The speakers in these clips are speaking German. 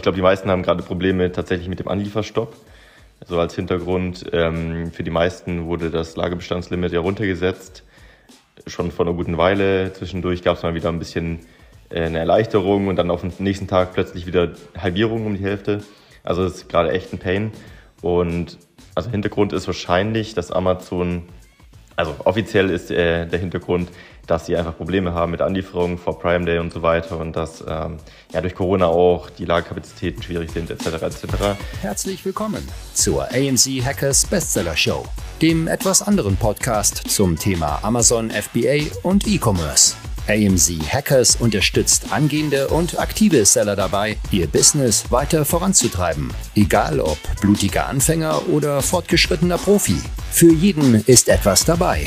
ich glaube, die meisten haben gerade Probleme tatsächlich mit dem Anlieferstopp. So also als Hintergrund, ähm, für die meisten wurde das Lagerbestandslimit ja runtergesetzt. Schon vor einer guten Weile. Zwischendurch gab es mal wieder ein bisschen äh, eine Erleichterung und dann auf den nächsten Tag plötzlich wieder Halbierung um die Hälfte. Also es ist gerade echt ein Pain. Und also Hintergrund ist wahrscheinlich, dass Amazon, also offiziell ist äh, der Hintergrund, dass sie einfach Probleme haben mit Anlieferungen vor Prime Day und so weiter und dass ähm, ja durch Corona auch die Lagerkapazitäten schwierig sind etc. etc. Herzlich willkommen zur AMZ Hackers Bestseller Show, dem etwas anderen Podcast zum Thema Amazon FBA und E-Commerce. AMZ Hackers unterstützt angehende und aktive Seller dabei, ihr Business weiter voranzutreiben. Egal ob blutiger Anfänger oder fortgeschrittener Profi. Für jeden ist etwas dabei.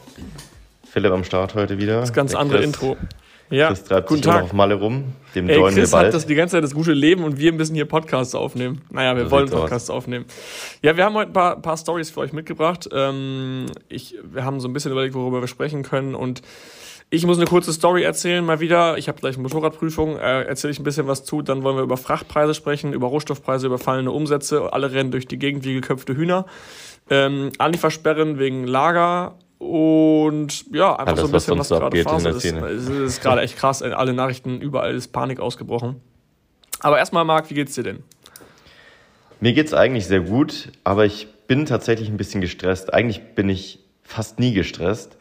Philipp am Start heute wieder. Das ganz andere Intro. Ja, Chris treibt guten sich Tag. auf Malle rum. Dem Ey, Chris hat das die ganze Zeit das gute Leben und wir müssen hier Podcasts aufnehmen. Naja, wir so wollen Podcasts aus. aufnehmen. Ja, wir haben heute ein paar, paar Stories für euch mitgebracht. Ähm, ich, wir haben so ein bisschen überlegt, worüber wir sprechen können und ich muss eine kurze Story erzählen, mal wieder. Ich habe gleich eine Motorradprüfung, äh, erzähle ich ein bisschen was zu. Dann wollen wir über Frachtpreise sprechen, über Rohstoffpreise, über fallende Umsätze. Alle rennen durch die Gegend wie geköpfte Hühner. Ähm, Anliefersperren wegen Lager und ja, einfach Alles, so ein bisschen, was, was gerade Phase ist. Es ist gerade echt krass. Alle Nachrichten, überall ist Panik ausgebrochen. Aber erstmal, Marc, wie geht's dir denn? Mir geht's eigentlich sehr gut, aber ich bin tatsächlich ein bisschen gestresst. Eigentlich bin ich fast nie gestresst.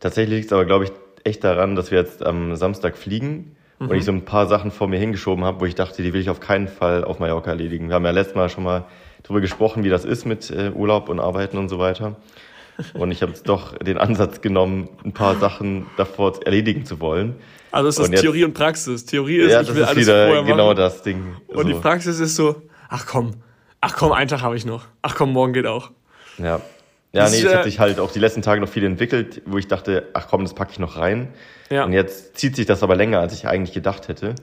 Tatsächlich liegt es aber, glaube ich, echt daran, dass wir jetzt am Samstag fliegen mhm. und ich so ein paar Sachen vor mir hingeschoben habe, wo ich dachte, die will ich auf keinen Fall auf Mallorca erledigen. Wir haben ja letztes Mal schon mal darüber gesprochen, wie das ist mit äh, Urlaub und Arbeiten und so weiter. Und ich habe jetzt doch den Ansatz genommen, ein paar Sachen davor erledigen zu wollen. Also ist das und Theorie und Praxis. Theorie ist, ja, ich will ist alles wieder vorher genau machen. das Ding. Und so. die Praxis ist so, ach komm, ach komm, einen Tag habe ich noch. Ach komm, morgen geht auch. Ja. Ja, das nee, es hat sich halt auch die letzten Tage noch viel entwickelt, wo ich dachte, ach komm, das packe ich noch rein. Ja. Und jetzt zieht sich das aber länger, als ich eigentlich gedacht hätte.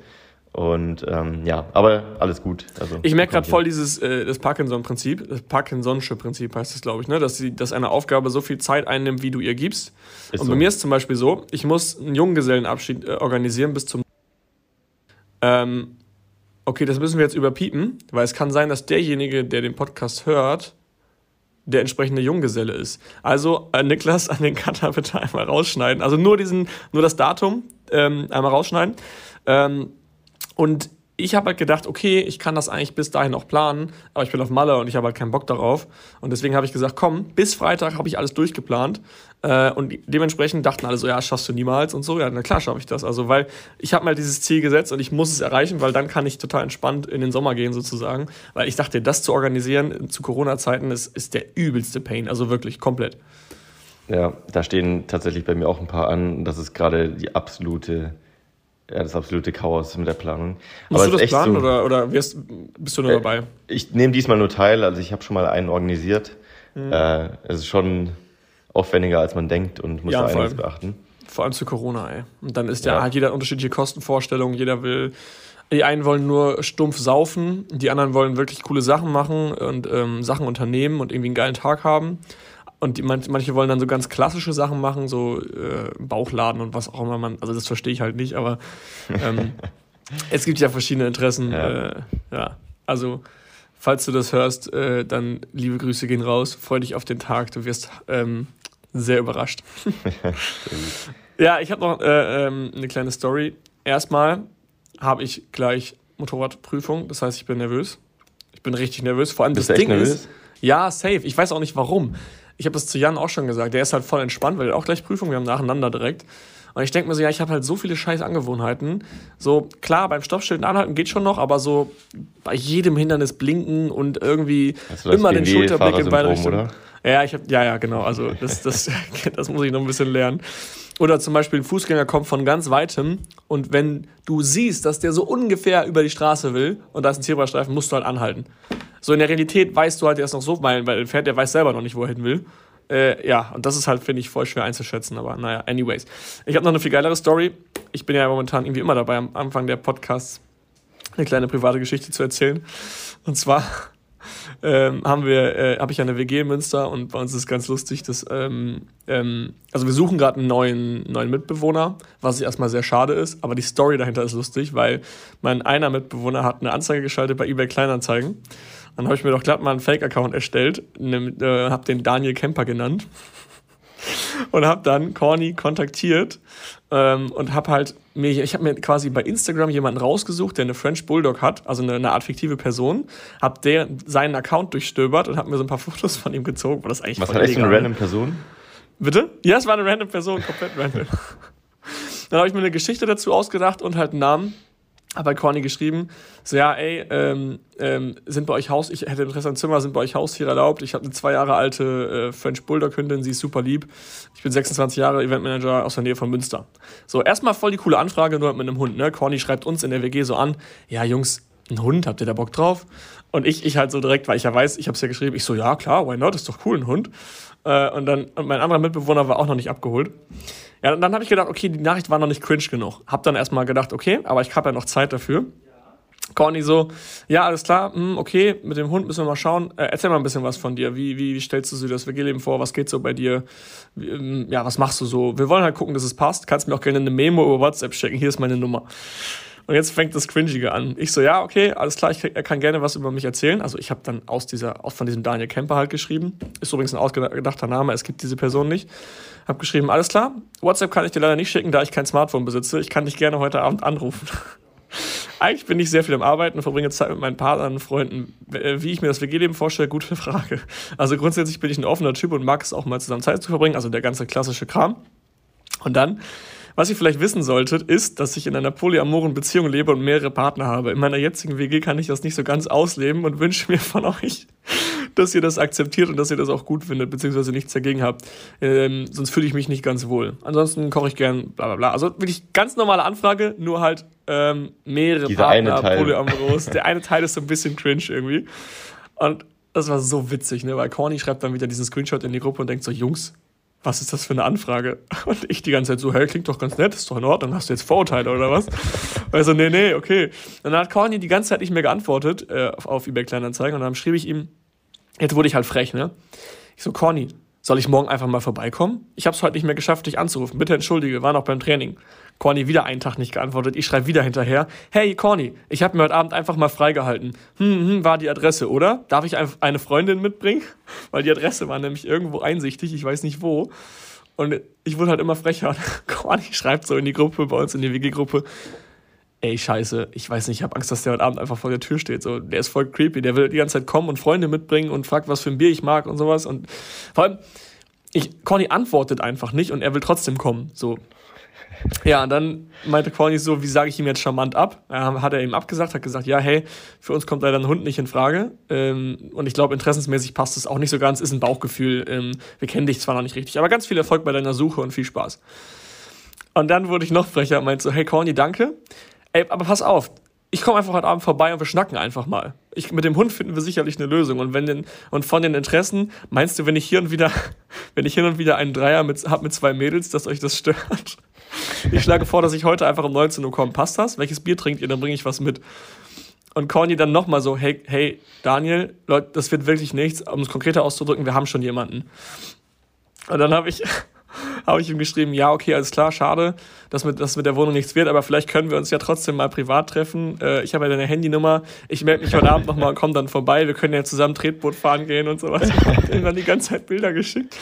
Und ähm, ja, aber alles gut. Also, ich merke gerade voll dieses äh, das Parkinson-Prinzip, das Parkinson'sche Prinzip heißt es, glaube ich, ne? dass, sie, dass eine Aufgabe so viel Zeit einnimmt, wie du ihr gibst. Ist und so. bei mir ist zum Beispiel so, ich muss einen Junggesellenabschied äh, organisieren bis zum. Ähm, okay, das müssen wir jetzt überpiepen, weil es kann sein, dass derjenige, der den Podcast hört, der entsprechende Junggeselle ist. Also äh, Niklas an den Cutter bitte einmal rausschneiden. Also nur diesen, nur das Datum ähm, einmal rausschneiden. Ähm, und ich habe halt gedacht, okay, ich kann das eigentlich bis dahin auch planen, aber ich bin auf Malle und ich habe halt keinen Bock darauf. Und deswegen habe ich gesagt, komm, bis Freitag habe ich alles durchgeplant. Äh, und dementsprechend dachten alle so, ja, schaffst du niemals und so. Ja, na klar schaffe ich das. Also, weil ich habe mal dieses Ziel gesetzt und ich muss es erreichen, weil dann kann ich total entspannt in den Sommer gehen sozusagen. Weil ich dachte, das zu organisieren zu Corona-Zeiten ist, ist der übelste Pain. Also wirklich komplett. Ja, da stehen tatsächlich bei mir auch ein paar an. Das ist gerade die absolute ja, das absolute Chaos mit der Planung. Musst Aber du das planen so, oder, oder wirst, bist du nur äh, dabei? Ich nehme diesmal nur teil, also ich habe schon mal einen organisiert. Mhm. Äh, es ist schon aufwendiger, als man denkt und muss ja, da einiges beachten. Vor allem zu Corona, ey. Und dann ist ja, ja halt jeder unterschiedliche Kostenvorstellungen, jeder will. Die einen wollen nur stumpf saufen, die anderen wollen wirklich coole Sachen machen und ähm, Sachen unternehmen und irgendwie einen geilen Tag haben. Und die, manche wollen dann so ganz klassische Sachen machen, so äh, Bauchladen und was auch immer man, also das verstehe ich halt nicht, aber ähm, es gibt ja verschiedene Interessen. Ja. Äh, ja. Also, falls du das hörst, äh, dann liebe Grüße gehen raus, freu dich auf den Tag, du wirst ähm, sehr überrascht. ja, ich habe noch äh, ähm, eine kleine Story. Erstmal habe ich gleich Motorradprüfung, das heißt, ich bin nervös. Ich bin richtig nervös. Vor allem Bist das Ding nervös? ist. Ja, safe. Ich weiß auch nicht warum ich habe das zu Jan auch schon gesagt, der ist halt voll entspannt, weil er auch gleich Prüfung, wir haben nacheinander direkt. Und ich denke mir so, ja, ich habe halt so viele scheiß Angewohnheiten. So, klar, beim Stoppschild anhalten geht schon noch, aber so bei jedem Hindernis blinken und irgendwie immer den Schulterblick in beide Richtungen. Ja, ich hab, ja, ja, genau. Also das, das, das muss ich noch ein bisschen lernen. Oder zum Beispiel ein Fußgänger kommt von ganz weitem und wenn du siehst, dass der so ungefähr über die Straße will und da ist ein Zebrastreifen, musst du halt anhalten. So in der Realität weißt du halt, der ist noch so Meilen weit entfernt, der weiß selber noch nicht, wo er hin will. Äh, ja, und das ist halt, finde ich, voll schwer einzuschätzen, aber naja, anyways. Ich habe noch eine viel geilere Story. Ich bin ja momentan irgendwie immer dabei, am Anfang der Podcasts eine kleine private Geschichte zu erzählen. Und zwar ähm, haben äh, habe ich eine WG in Münster und bei uns ist es ganz lustig, dass, ähm, ähm, also wir suchen gerade einen neuen, neuen Mitbewohner, was erstmal sehr schade ist, aber die Story dahinter ist lustig, weil mein einer Mitbewohner hat eine Anzeige geschaltet bei eBay Kleinanzeigen. Dann habe ich mir doch glatt mal einen Fake-Account erstellt, ne, äh, habe den Daniel Kemper genannt und habe dann Corny kontaktiert ähm, und habe halt mir, ich habe mir quasi bei Instagram jemanden rausgesucht, der eine French Bulldog hat, also eine, eine Art fiktive Person, habe der seinen Account durchstöbert und habe mir so ein paar Fotos von ihm gezogen. das eigentlich Was hat echt eine random Person? Bitte? Ja, es war eine random Person, komplett random. dann habe ich mir eine Geschichte dazu ausgedacht und halt einen Namen habe bei Corny geschrieben, so ja, ey, ähm, ähm, sind bei euch Haus, ich hätte Interesse an Zimmer, sind bei euch Haustiere erlaubt? Ich habe eine zwei Jahre alte äh, French Bulldog Hündin, sie ist super lieb. Ich bin 26 Jahre Eventmanager aus der Nähe von Münster. So, erstmal voll die coole Anfrage, nur mit einem Hund, ne? Corny schreibt uns in der WG so an, ja, Jungs, ein Hund, habt ihr da Bock drauf? Und ich, ich halt so direkt, weil ich ja weiß, ich habe es ja geschrieben, ich so, ja, klar, why not, ist doch cool, ein Hund. Äh, und dann, und mein anderer Mitbewohner war auch noch nicht abgeholt. Ja, und dann habe ich gedacht, okay, die Nachricht war noch nicht cringe genug. Hab dann erstmal gedacht, okay, aber ich habe ja noch Zeit dafür. Corny so, ja, alles klar, mh, hm, okay, mit dem Hund müssen wir mal schauen. Äh, erzähl mal ein bisschen was von dir. Wie, wie, wie stellst du dir das WG-Leben vor? Was geht so bei dir? Wie, ähm, ja, was machst du so? Wir wollen halt gucken, dass es passt. Kannst mir auch gerne eine Memo über WhatsApp schicken. Hier ist meine Nummer. Und jetzt fängt das Cringige an. Ich so, ja, okay, alles klar, ich, er kann gerne was über mich erzählen. Also ich habe dann aus dieser, aus von diesem Daniel Kemper halt geschrieben. Ist übrigens ein ausgedachter Name, es gibt diese Person nicht. Hab geschrieben, alles klar, WhatsApp kann ich dir leider nicht schicken, da ich kein Smartphone besitze. Ich kann dich gerne heute Abend anrufen. Eigentlich bin ich sehr viel am Arbeiten und verbringe Zeit mit meinen Partnern und Freunden. Wie ich mir das WG-Leben vorstelle, gute Frage. Also grundsätzlich bin ich ein offener Typ und mag es auch mal zusammen Zeit zu verbringen, also der ganze klassische Kram. Und dann was ihr vielleicht wissen solltet, ist, dass ich in einer polyamoren Beziehung lebe und mehrere Partner habe. In meiner jetzigen WG kann ich das nicht so ganz ausleben und wünsche mir von euch, dass ihr das akzeptiert und dass ihr das auch gut findet, beziehungsweise nichts dagegen habt. Ähm, sonst fühle ich mich nicht ganz wohl. Ansonsten koche ich gern, bla bla bla. Also wirklich ganz normale Anfrage, nur halt ähm, mehrere Dieser Partner, polyamoros. Der eine Teil ist so ein bisschen cringe irgendwie. Und das war so witzig, ne? Weil Corny schreibt dann wieder diesen Screenshot in die Gruppe und denkt so, Jungs, was ist das für eine Anfrage? Und ich die ganze Zeit so, hey, klingt doch ganz nett, ist doch in Ordnung, hast du jetzt Vorurteile oder was? Also, nee, nee, okay. Und dann hat Corny die ganze Zeit nicht mehr geantwortet äh, auf, eBay Kleinanzeigen und dann schrieb ich ihm, jetzt wurde ich halt frech, ne? Ich so, Corny, soll ich morgen einfach mal vorbeikommen? Ich habe es heute nicht mehr geschafft, dich anzurufen. Bitte entschuldige, war noch beim Training. Corny wieder einen Tag nicht geantwortet. Ich schreibe wieder hinterher. Hey, Corny, ich habe mir heute Abend einfach mal freigehalten. Hm, hm, war die Adresse, oder? Darf ich eine Freundin mitbringen? Weil die Adresse war nämlich irgendwo einsichtig, ich weiß nicht wo. Und ich wurde halt immer frecher. Corny schreibt so in die Gruppe, bei uns in die WG-Gruppe. Ey, scheiße, ich weiß nicht, ich habe Angst, dass der heute Abend einfach vor der Tür steht. So, der ist voll creepy, der will die ganze Zeit kommen und Freunde mitbringen und fragt, was für ein Bier ich mag und sowas. Und vor allem, ich, Corny antwortet einfach nicht und er will trotzdem kommen. So, ja, und dann meinte Corny so, wie sage ich ihm jetzt charmant ab? Hat er ihm abgesagt, hat gesagt, ja, hey, für uns kommt leider ein Hund nicht in Frage. Ähm, und ich glaube, interessensmäßig passt es auch nicht so ganz, ist ein Bauchgefühl. Ähm, wir kennen dich zwar noch nicht richtig, aber ganz viel Erfolg bei deiner Suche und viel Spaß. Und dann wurde ich noch frecher und meinte so, hey Corny, danke. Ey, aber pass auf, ich komme einfach heute Abend vorbei und wir schnacken einfach mal. Ich, mit dem Hund finden wir sicherlich eine Lösung. Und wenn den, und von den Interessen, meinst du, wenn ich hier und wieder, wenn ich hin und wieder einen Dreier mit, hab mit zwei Mädels, dass euch das stört? Ich schlage vor, dass ich heute einfach um 19 Uhr komme. Passt das? Welches Bier trinkt ihr? Dann bringe ich was mit. Und Corny dann nochmal so, hey, hey, Daniel, Leute, das wird wirklich nichts. Um es konkreter auszudrücken, wir haben schon jemanden. Und dann habe ich, habe ich ihm geschrieben, ja, okay, alles klar, schade, dass mit, dass mit der Wohnung nichts wird, aber vielleicht können wir uns ja trotzdem mal privat treffen. Äh, ich habe ja deine Handynummer, ich melde mich heute Abend nochmal und komm dann vorbei, wir können ja zusammen Tretboot fahren gehen und sowas. Ich habe ihm dann die ganze Zeit Bilder geschickt.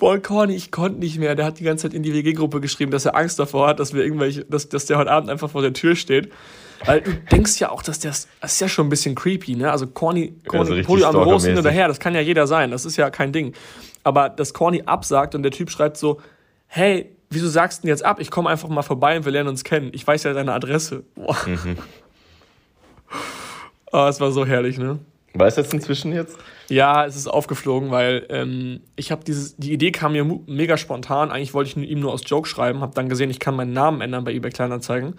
Boah, Corny, ich konnte nicht mehr. Der hat die ganze Zeit in die WG-Gruppe geschrieben, dass er Angst davor hat, dass wir irgendwelche, dass, dass der heute Abend einfach vor der Tür steht. Weil du denkst ja auch, dass der, das ist ja schon ein bisschen creepy, ne? Also Corny, Corny ja, Polyamoros hin oder her, das kann ja jeder sein, das ist ja kein Ding. Aber dass Corny absagt und der Typ schreibt so, hey, wieso sagst du denn jetzt ab? Ich komme einfach mal vorbei und wir lernen uns kennen. Ich weiß ja deine Adresse. Boah. Mhm. Oh, es war so herrlich, ne? Weißt du das inzwischen jetzt? Ja, es ist aufgeflogen, weil ähm, ich habe dieses, die Idee kam mir mega spontan. Eigentlich wollte ich ihm nur aus Joke schreiben, habe dann gesehen, ich kann meinen Namen ändern bei eBay Kleinanzeigen.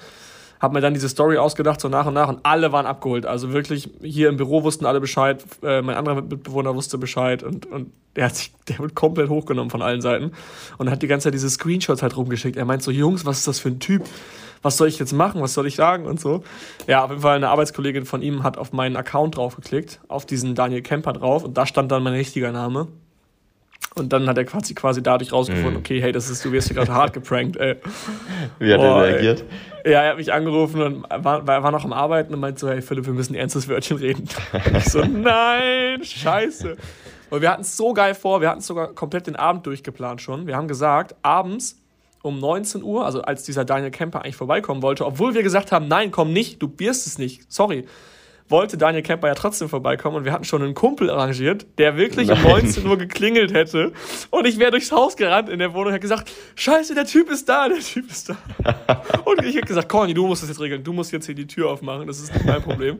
Habe mir dann diese Story ausgedacht, so nach und nach, und alle waren abgeholt. Also wirklich, hier im Büro wussten alle Bescheid, äh, mein anderer Mitbewohner wusste Bescheid und, und der hat sich, der wird komplett hochgenommen von allen Seiten und hat die ganze Zeit diese Screenshots halt rumgeschickt. Er meint so, Jungs, was ist das für ein Typ? Was soll ich jetzt machen? Was soll ich sagen? Und so. Ja, auf jeden Fall eine Arbeitskollegin von ihm hat auf meinen Account draufgeklickt, auf diesen Daniel Kemper drauf und da stand dann mein richtiger Name. Und dann hat er quasi, quasi dadurch rausgefunden, mm. okay, hey, das ist, du wirst hier gerade hart geprankt, ey. Wie hat oh, er reagiert? Ey. Ja, er hat mich angerufen und war, war noch am Arbeiten und meinte so, hey Philipp, wir müssen ein ernstes Wörtchen reden. Und ich so, nein, scheiße. Und wir hatten es so geil vor, wir hatten es sogar komplett den Abend durchgeplant schon. Wir haben gesagt, abends um 19 Uhr, also als dieser Daniel Kemper eigentlich vorbeikommen wollte, obwohl wir gesagt haben, nein, komm nicht, du wirst es nicht, sorry wollte Daniel Kemper ja trotzdem vorbeikommen und wir hatten schon einen Kumpel arrangiert, der wirklich Nein. um 19 Uhr geklingelt hätte und ich wäre durchs Haus gerannt in der Wohnung und hätte gesagt, scheiße, der Typ ist da, der Typ ist da. und ich hätte gesagt, Conny, du musst das jetzt regeln, du musst jetzt hier die Tür aufmachen, das ist nicht mein Problem.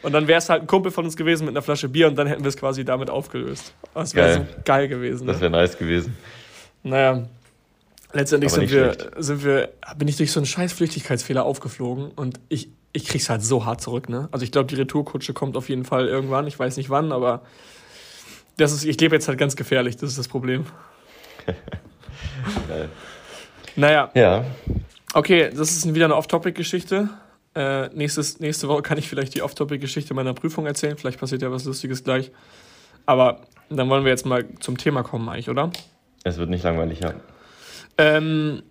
Und dann wäre es halt ein Kumpel von uns gewesen mit einer Flasche Bier und dann hätten wir es quasi damit aufgelöst. Das wäre so geil gewesen. Ne? Das wäre nice gewesen. Naja, letztendlich sind wir, sind wir, bin ich durch so einen scheiß Flüchtigkeitsfehler aufgeflogen und ich, ich krieg's halt so hart zurück, ne? Also ich glaube, die Retourkutsche kommt auf jeden Fall irgendwann. Ich weiß nicht wann, aber das ist, ich lebe jetzt halt ganz gefährlich, das ist das Problem. naja. Ja. Okay, das ist wieder eine Off-Topic-Geschichte. Äh, nächstes, nächste Woche kann ich vielleicht die Off-Topic-Geschichte meiner Prüfung erzählen. Vielleicht passiert ja was Lustiges gleich. Aber dann wollen wir jetzt mal zum Thema kommen, eigentlich, oder? Es wird nicht langweilig, ja. Ähm,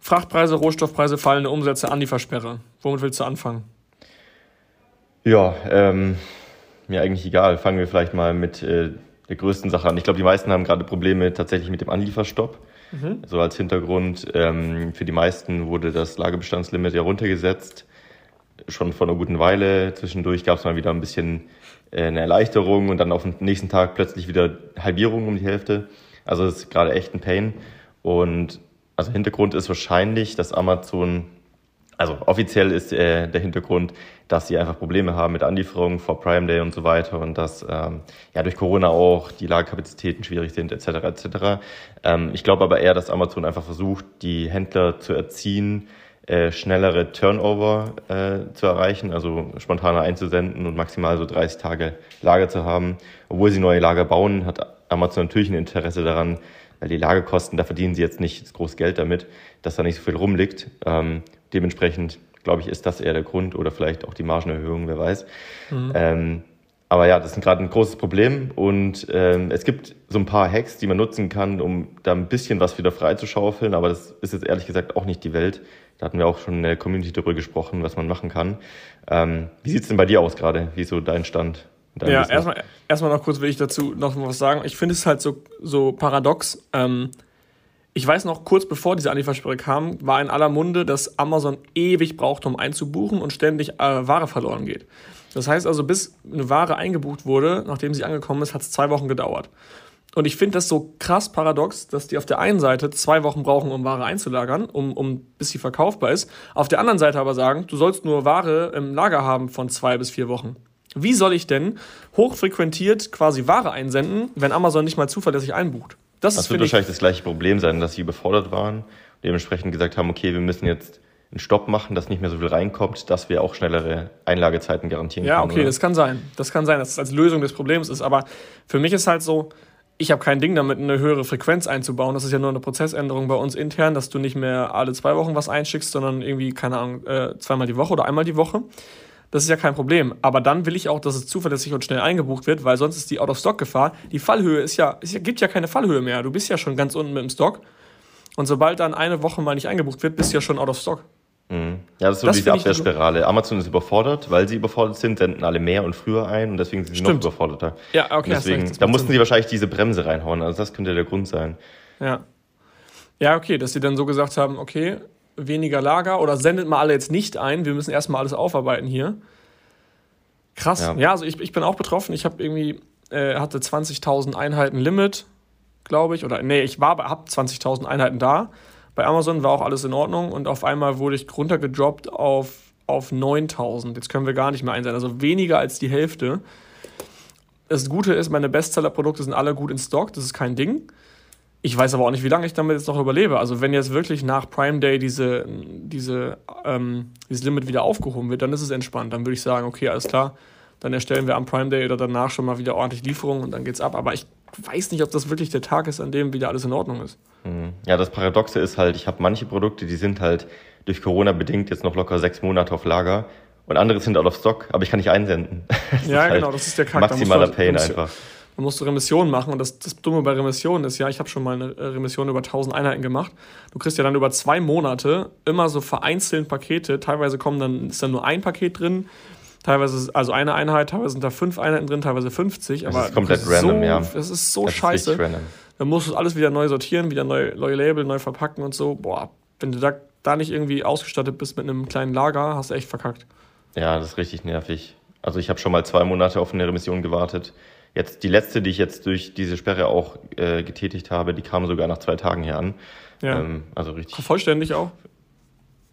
Frachtpreise, Rohstoffpreise, fallende Umsätze, Anliefersperre. Womit willst du anfangen? Ja, ähm, mir eigentlich egal. Fangen wir vielleicht mal mit äh, der größten Sache an. Ich glaube, die meisten haben gerade Probleme tatsächlich mit dem Anlieferstopp. Mhm. So als Hintergrund, ähm, für die meisten wurde das Lagerbestandslimit ja runtergesetzt. Schon vor einer guten Weile. Zwischendurch gab es mal wieder ein bisschen äh, eine Erleichterung und dann auf den nächsten Tag plötzlich wieder Halbierung um die Hälfte. Also es ist gerade echt ein Pain. Und also Hintergrund ist wahrscheinlich, dass Amazon, also offiziell ist äh, der Hintergrund, dass sie einfach Probleme haben mit Anlieferungen vor Prime Day und so weiter und dass ähm, ja durch Corona auch die Lagerkapazitäten schwierig sind etc. etc. Ähm, ich glaube aber eher, dass Amazon einfach versucht, die Händler zu erziehen, äh, schnellere Turnover äh, zu erreichen, also spontaner einzusenden und maximal so 30 Tage Lager zu haben. Obwohl sie neue Lager bauen, hat Amazon natürlich ein Interesse daran, weil die Lagerkosten, da verdienen sie jetzt nicht das große Geld damit, dass da nicht so viel rumliegt. Ähm, dementsprechend, glaube ich, ist das eher der Grund oder vielleicht auch die Margenerhöhung, wer weiß. Mhm. Ähm, aber ja, das ist gerade ein großes Problem und ähm, es gibt so ein paar Hacks, die man nutzen kann, um da ein bisschen was wieder freizuschaufeln, aber das ist jetzt ehrlich gesagt auch nicht die Welt. Da hatten wir auch schon in der Community darüber gesprochen, was man machen kann. Ähm, wie sieht's denn bei dir aus gerade? Wie ist so dein Stand? Ja, erstmal, erstmal noch kurz will ich dazu noch was sagen. Ich finde es halt so, so paradox. Ähm, ich weiß noch, kurz bevor diese Anliefersperre kam, war in aller Munde, dass Amazon ewig braucht, um einzubuchen und ständig äh, Ware verloren geht. Das heißt also, bis eine Ware eingebucht wurde, nachdem sie angekommen ist, hat es zwei Wochen gedauert. Und ich finde das so krass paradox, dass die auf der einen Seite zwei Wochen brauchen, um Ware einzulagern, um, um, bis sie verkaufbar ist. Auf der anderen Seite aber sagen, du sollst nur Ware im Lager haben von zwei bis vier Wochen. Wie soll ich denn hochfrequentiert quasi Ware einsenden, wenn Amazon nicht mal zuverlässig einbucht? Das, das wird wahrscheinlich das gleiche Problem sein, dass sie überfordert waren und dementsprechend gesagt haben, okay, wir müssen jetzt einen Stopp machen, dass nicht mehr so viel reinkommt, dass wir auch schnellere Einlagezeiten garantieren ja, können. Ja, okay, oder? das kann sein. Das kann sein, dass es als Lösung des Problems ist. Aber für mich ist halt so, ich habe kein Ding damit, eine höhere Frequenz einzubauen. Das ist ja nur eine Prozessänderung bei uns intern, dass du nicht mehr alle zwei Wochen was einschickst, sondern irgendwie, keine Ahnung, äh, zweimal die Woche oder einmal die Woche. Das ist ja kein Problem. Aber dann will ich auch, dass es zuverlässig und schnell eingebucht wird, weil sonst ist die Out-of-Stock-Gefahr. Die Fallhöhe ist ja, es gibt ja keine Fallhöhe mehr. Du bist ja schon ganz unten mit dem Stock. Und sobald dann eine Woche mal nicht eingebucht wird, bist du ja schon out of stock. Mhm. Ja, das ist so das diese Abwehrspirale. Amazon ist überfordert, weil sie überfordert sind, senden alle mehr und früher ein und deswegen sind sie Stimmt. noch überforderter. Ja, okay. Und deswegen, da mussten sie wahrscheinlich diese Bremse reinhauen. Also das könnte der Grund sein. Ja. Ja, okay, dass sie dann so gesagt haben, okay, weniger Lager oder sendet mal alle jetzt nicht ein, wir müssen erstmal alles aufarbeiten hier. Krass. Ja, ja also ich, ich bin auch betroffen. Ich habe irgendwie, äh, hatte 20.000 Einheiten Limit, glaube ich. Oder nee, ich war, habe 20.000 Einheiten da. Bei Amazon war auch alles in Ordnung und auf einmal wurde ich runtergedroppt auf, auf 9.000. Jetzt können wir gar nicht mehr einsehen. Also weniger als die Hälfte. das Gute ist, meine Bestseller-Produkte sind alle gut in Stock, das ist kein Ding. Ich weiß aber auch nicht, wie lange ich damit jetzt noch überlebe. Also wenn jetzt wirklich nach Prime Day diese, diese, ähm, dieses Limit wieder aufgehoben wird, dann ist es entspannt. Dann würde ich sagen, okay, alles klar, dann erstellen wir am Prime Day oder danach schon mal wieder ordentlich Lieferungen und dann geht's ab. Aber ich weiß nicht, ob das wirklich der Tag ist, an dem wieder alles in Ordnung ist. Mhm. Ja, das Paradoxe ist halt, ich habe manche Produkte, die sind halt durch Corona bedingt jetzt noch locker sechs Monate auf Lager und andere sind out of stock, aber ich kann nicht einsenden. Das ja, genau, halt das ist der Kack. Maximaler Pain einfach. Man musst du Remission machen und das, das Dumme bei Remission ist ja, ich habe schon mal eine Remission über 1000 Einheiten gemacht. Du kriegst ja dann über zwei Monate immer so vereinzelt Pakete. Teilweise kommen dann, ist dann nur ein Paket drin, teilweise ist also eine Einheit, teilweise sind da fünf Einheiten drin, teilweise 50. Das aber ist komplett random, so, ja. Das ist so das scheiße. Ist dann musst du alles wieder neu sortieren, wieder neu, neue Label, neu verpacken und so. Boah, wenn du da, da nicht irgendwie ausgestattet bist mit einem kleinen Lager, hast du echt verkackt. Ja, das ist richtig nervig. Also ich habe schon mal zwei Monate auf eine Remission gewartet. Jetzt die letzte, die ich jetzt durch diese Sperre auch äh, getätigt habe, die kam sogar nach zwei Tagen hier an. Ja. Ähm, also richtig. Vollständig auch?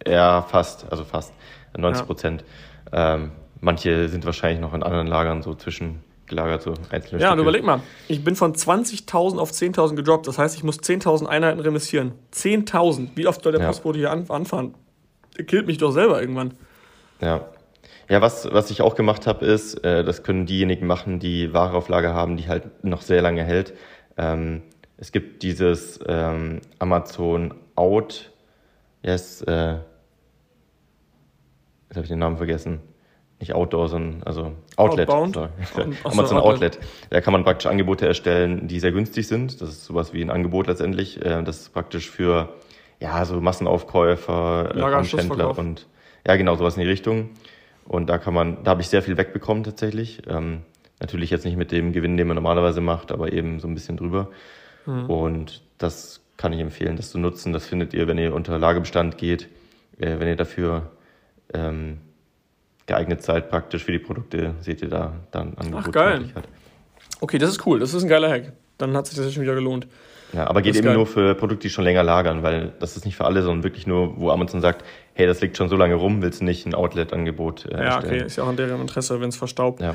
Ja, fast, also fast. 90 Prozent. Ja. Ähm, manche sind wahrscheinlich noch in anderen Lagern so zwischengelagert, so einzelne Ja, Stücke. und überleg mal, ich bin von 20.000 auf 10.000 gedroppt. Das heißt, ich muss 10.000 Einheiten remissieren. 10.000. Wie oft soll der ja. Postbote hier anfahren? Der killt mich doch selber irgendwann. Ja, ja, was, was ich auch gemacht habe, ist, äh, das können diejenigen machen, die Ware auf Lager haben, die halt noch sehr lange hält. Ähm, es gibt dieses ähm, Amazon Out, yes, äh, jetzt habe ich den Namen vergessen. Nicht Outdoor, sondern also Outlet. Outbound? Amazon Outlet. Outlet. Da kann man praktisch Angebote erstellen, die sehr günstig sind. Das ist sowas wie ein Angebot letztendlich. Äh, das ist praktisch für ja so Massenaufkäufer, äh, Händler und ja genau sowas in die Richtung. Und da kann man, da habe ich sehr viel wegbekommen tatsächlich. Ähm, natürlich jetzt nicht mit dem Gewinn, den man normalerweise macht, aber eben so ein bisschen drüber. Mhm. Und das kann ich empfehlen, das zu nutzen. Das findet ihr, wenn ihr unter Lagerbestand geht, äh, wenn ihr dafür ähm, geeignet seid praktisch für die Produkte, seht ihr da dann Angebote. Ach geil. Okay, das ist cool. Das ist ein geiler Hack. Dann hat sich das ja schon wieder gelohnt. Ja, aber geht eben geil. nur für Produkte, die schon länger lagern, weil das ist nicht für alle, sondern wirklich nur, wo Amazon sagt, hey, das liegt schon so lange rum, willst du nicht ein Outlet-Angebot äh, Ja, okay, ist ja auch in deren Interesse, wenn es verstaubt. Ja.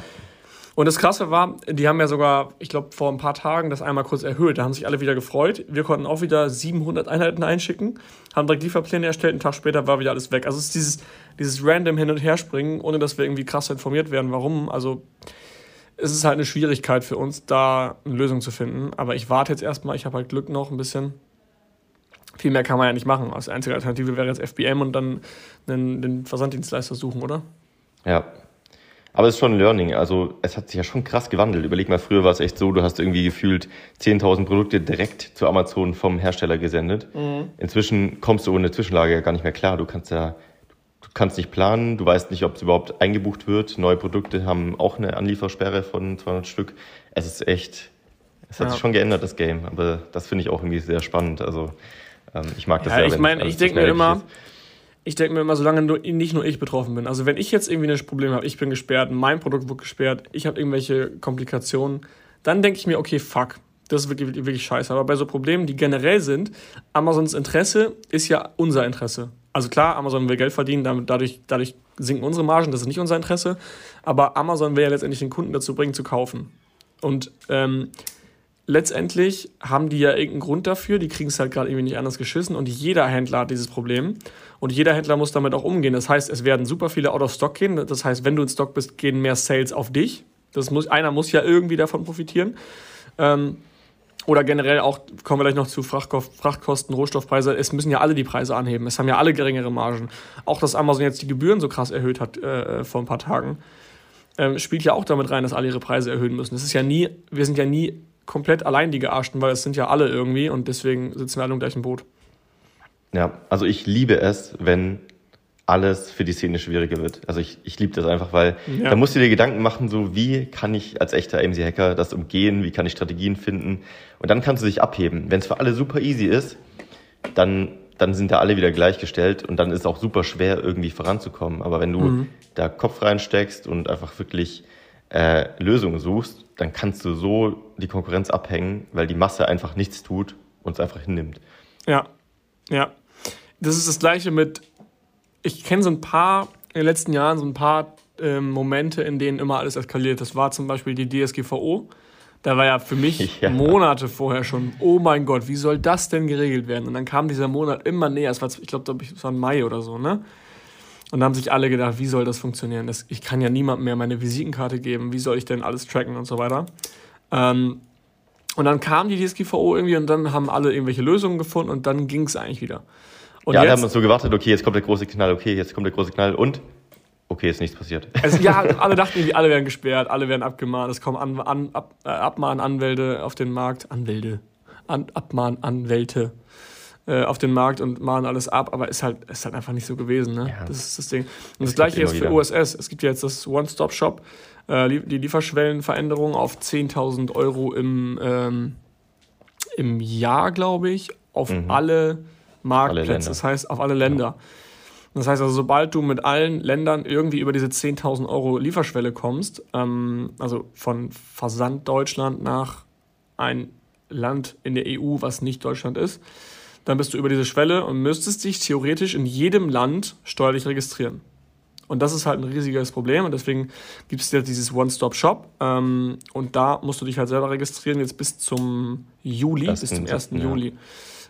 Und das Krasse war, die haben ja sogar, ich glaube, vor ein paar Tagen das einmal kurz erhöht. Da haben sich alle wieder gefreut. Wir konnten auch wieder 700 Einheiten einschicken, haben direkt Lieferpläne erstellt. Einen Tag später war wieder alles weg. Also es ist dieses, dieses random Hin- und Herspringen, ohne dass wir irgendwie krass informiert werden, warum. Also es ist halt eine Schwierigkeit für uns, da eine Lösung zu finden. Aber ich warte jetzt erstmal. Ich habe halt Glück noch ein bisschen. Viel mehr kann man ja nicht machen. Also die einzige Alternative wäre jetzt FBM und dann einen, den Versanddienstleister suchen, oder? Ja. Aber es ist schon ein Learning. Also es hat sich ja schon krass gewandelt. Überleg mal, früher war es echt so, du hast irgendwie gefühlt 10.000 Produkte direkt zu Amazon vom Hersteller gesendet. Mhm. Inzwischen kommst du ohne Zwischenlage ja gar nicht mehr klar. Du kannst ja du kannst nicht planen, du weißt nicht, ob es überhaupt eingebucht wird. Neue Produkte haben auch eine Anliefersperre von 200 Stück. Es ist echt, es hat ja. sich schon geändert, das Game. Aber das finde ich auch irgendwie sehr spannend. Also ähm, ich mag das ja, sehr. Ich meine, ich denke mir immer, ich denke mir immer, solange nur, nicht nur ich betroffen bin. Also wenn ich jetzt irgendwie ein Problem habe, ich bin gesperrt, mein Produkt wird gesperrt, ich habe irgendwelche Komplikationen, dann denke ich mir, okay, fuck, das ist wirklich, wirklich scheiße. Aber bei so Problemen, die generell sind, Amazons Interesse ist ja unser Interesse. Also klar, Amazon will Geld verdienen, dadurch, dadurch sinken unsere Margen, das ist nicht unser Interesse. Aber Amazon will ja letztendlich den Kunden dazu bringen, zu kaufen. Und ähm, letztendlich haben die ja irgendeinen Grund dafür, die kriegen es halt gerade irgendwie nicht anders geschissen und jeder Händler hat dieses Problem und jeder Händler muss damit auch umgehen. Das heißt, es werden super viele out of stock gehen. Das heißt, wenn du in Stock bist, gehen mehr Sales auf dich. Das muss, einer muss ja irgendwie davon profitieren. Ähm, oder generell auch, kommen wir gleich noch zu Frachtkosten, Rohstoffpreise. Es müssen ja alle die Preise anheben. Es haben ja alle geringere Margen. Auch, dass Amazon jetzt die Gebühren so krass erhöht hat äh, vor ein paar Tagen, äh, spielt ja auch damit rein, dass alle ihre Preise erhöhen müssen. Es ist ja nie, wir sind ja nie komplett allein die Gearschten, weil es sind ja alle irgendwie und deswegen sitzen wir alle im gleichen Boot. Ja, also ich liebe es, wenn alles für die Szene schwieriger wird. Also ich, ich liebe das einfach, weil ja. da musst du dir Gedanken machen, so wie kann ich als echter AMC-Hacker das umgehen, wie kann ich Strategien finden und dann kannst du dich abheben. Wenn es für alle super easy ist, dann, dann sind da alle wieder gleichgestellt und dann ist es auch super schwer, irgendwie voranzukommen. Aber wenn du mhm. da Kopf reinsteckst und einfach wirklich äh, Lösungen suchst, dann kannst du so die Konkurrenz abhängen, weil die Masse einfach nichts tut und es einfach hinnimmt. Ja, ja. Das ist das Gleiche mit, ich kenne so ein paar in den letzten Jahren, so ein paar ähm, Momente, in denen immer alles eskaliert. Das war zum Beispiel die DSGVO. Da war ja für mich ja. Monate vorher schon, oh mein Gott, wie soll das denn geregelt werden? Und dann kam dieser Monat immer näher. Es war, ich glaube, es war Mai oder so, ne? Und da haben sich alle gedacht, wie soll das funktionieren? Das, ich kann ja niemandem mehr meine Visitenkarte geben. Wie soll ich denn alles tracken und so weiter? Ähm, und dann kam die DSGVO irgendwie und dann haben alle irgendwelche Lösungen gefunden und dann ging es eigentlich wieder. Und ja, jetzt, haben wir so gewartet, okay, jetzt kommt der große Knall, okay, jetzt kommt der große Knall und okay, ist nichts passiert. Also, ja, alle dachten irgendwie, alle werden gesperrt, alle werden abgemahnt, es kommen an, an, ab, äh, Abmahnanwälte auf den Markt, Anwälte, an, Abmahnanwälte äh, auf den Markt und mahnen alles ab, aber ist halt, ist halt einfach nicht so gewesen. Ne? Ja. Das ist das Ding. Und das, das gleiche jetzt für OSS. Es gibt ja jetzt das One-Stop-Shop, äh, die Lieferschwellenveränderung auf 10.000 Euro im, ähm, im Jahr, glaube ich, auf mhm. alle Marktplätze, das heißt auf alle Länder. Ja. Das heißt also, sobald du mit allen Ländern irgendwie über diese 10.000 Euro Lieferschwelle kommst, ähm, also von Versand Deutschland nach ein Land in der EU, was nicht Deutschland ist, dann bist du über diese Schwelle und müsstest dich theoretisch in jedem Land steuerlich registrieren. Und das ist halt ein riesiges Problem und deswegen gibt es ja dieses One-Stop-Shop ähm, und da musst du dich halt selber registrieren jetzt bis zum Juli, bis zum 1. Ja. Juli.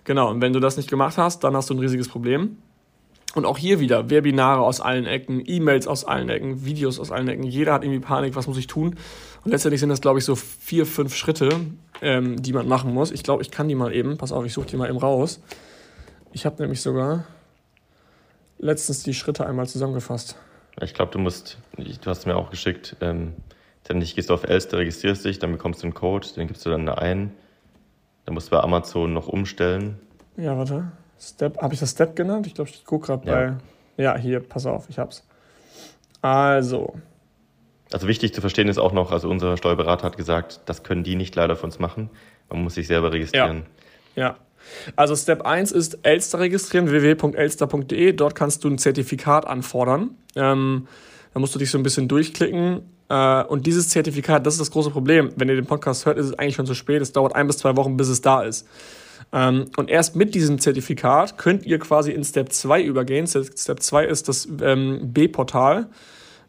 Genau, und wenn du das nicht gemacht hast, dann hast du ein riesiges Problem. Und auch hier wieder Webinare aus allen Ecken, E-Mails aus allen Ecken, Videos aus allen Ecken. Jeder hat irgendwie Panik, was muss ich tun? Und letztendlich sind das, glaube ich, so vier, fünf Schritte, ähm, die man machen muss. Ich glaube, ich kann die mal eben. Pass auf, ich suche die mal eben raus. Ich habe nämlich sogar letztens die Schritte einmal zusammengefasst. Ich glaube, du musst, du hast mir auch geschickt, ähm, dann gehst du auf Elster, registrierst dich, dann bekommst du einen Code, den gibst du dann ein. Dann musst du bei Amazon noch umstellen. Ja, warte. Step, habe ich das Step genannt? Ich glaube, ich gucke gerade ja. bei. Ja, hier, pass auf, ich hab's. Also. Also wichtig zu verstehen ist auch noch, also unser Steuerberater hat gesagt, das können die nicht leider für uns machen. Man muss sich selber registrieren. Ja. ja. Also Step 1 ist Elster registrieren, www.elster.de. Dort kannst du ein Zertifikat anfordern. Ähm, da musst du dich so ein bisschen durchklicken. Äh, und dieses Zertifikat, das ist das große Problem. Wenn ihr den Podcast hört, ist es eigentlich schon zu spät. Es dauert ein bis zwei Wochen, bis es da ist. Ähm, und erst mit diesem Zertifikat könnt ihr quasi in Step 2 übergehen. Step 2 ist das ähm, B-Portal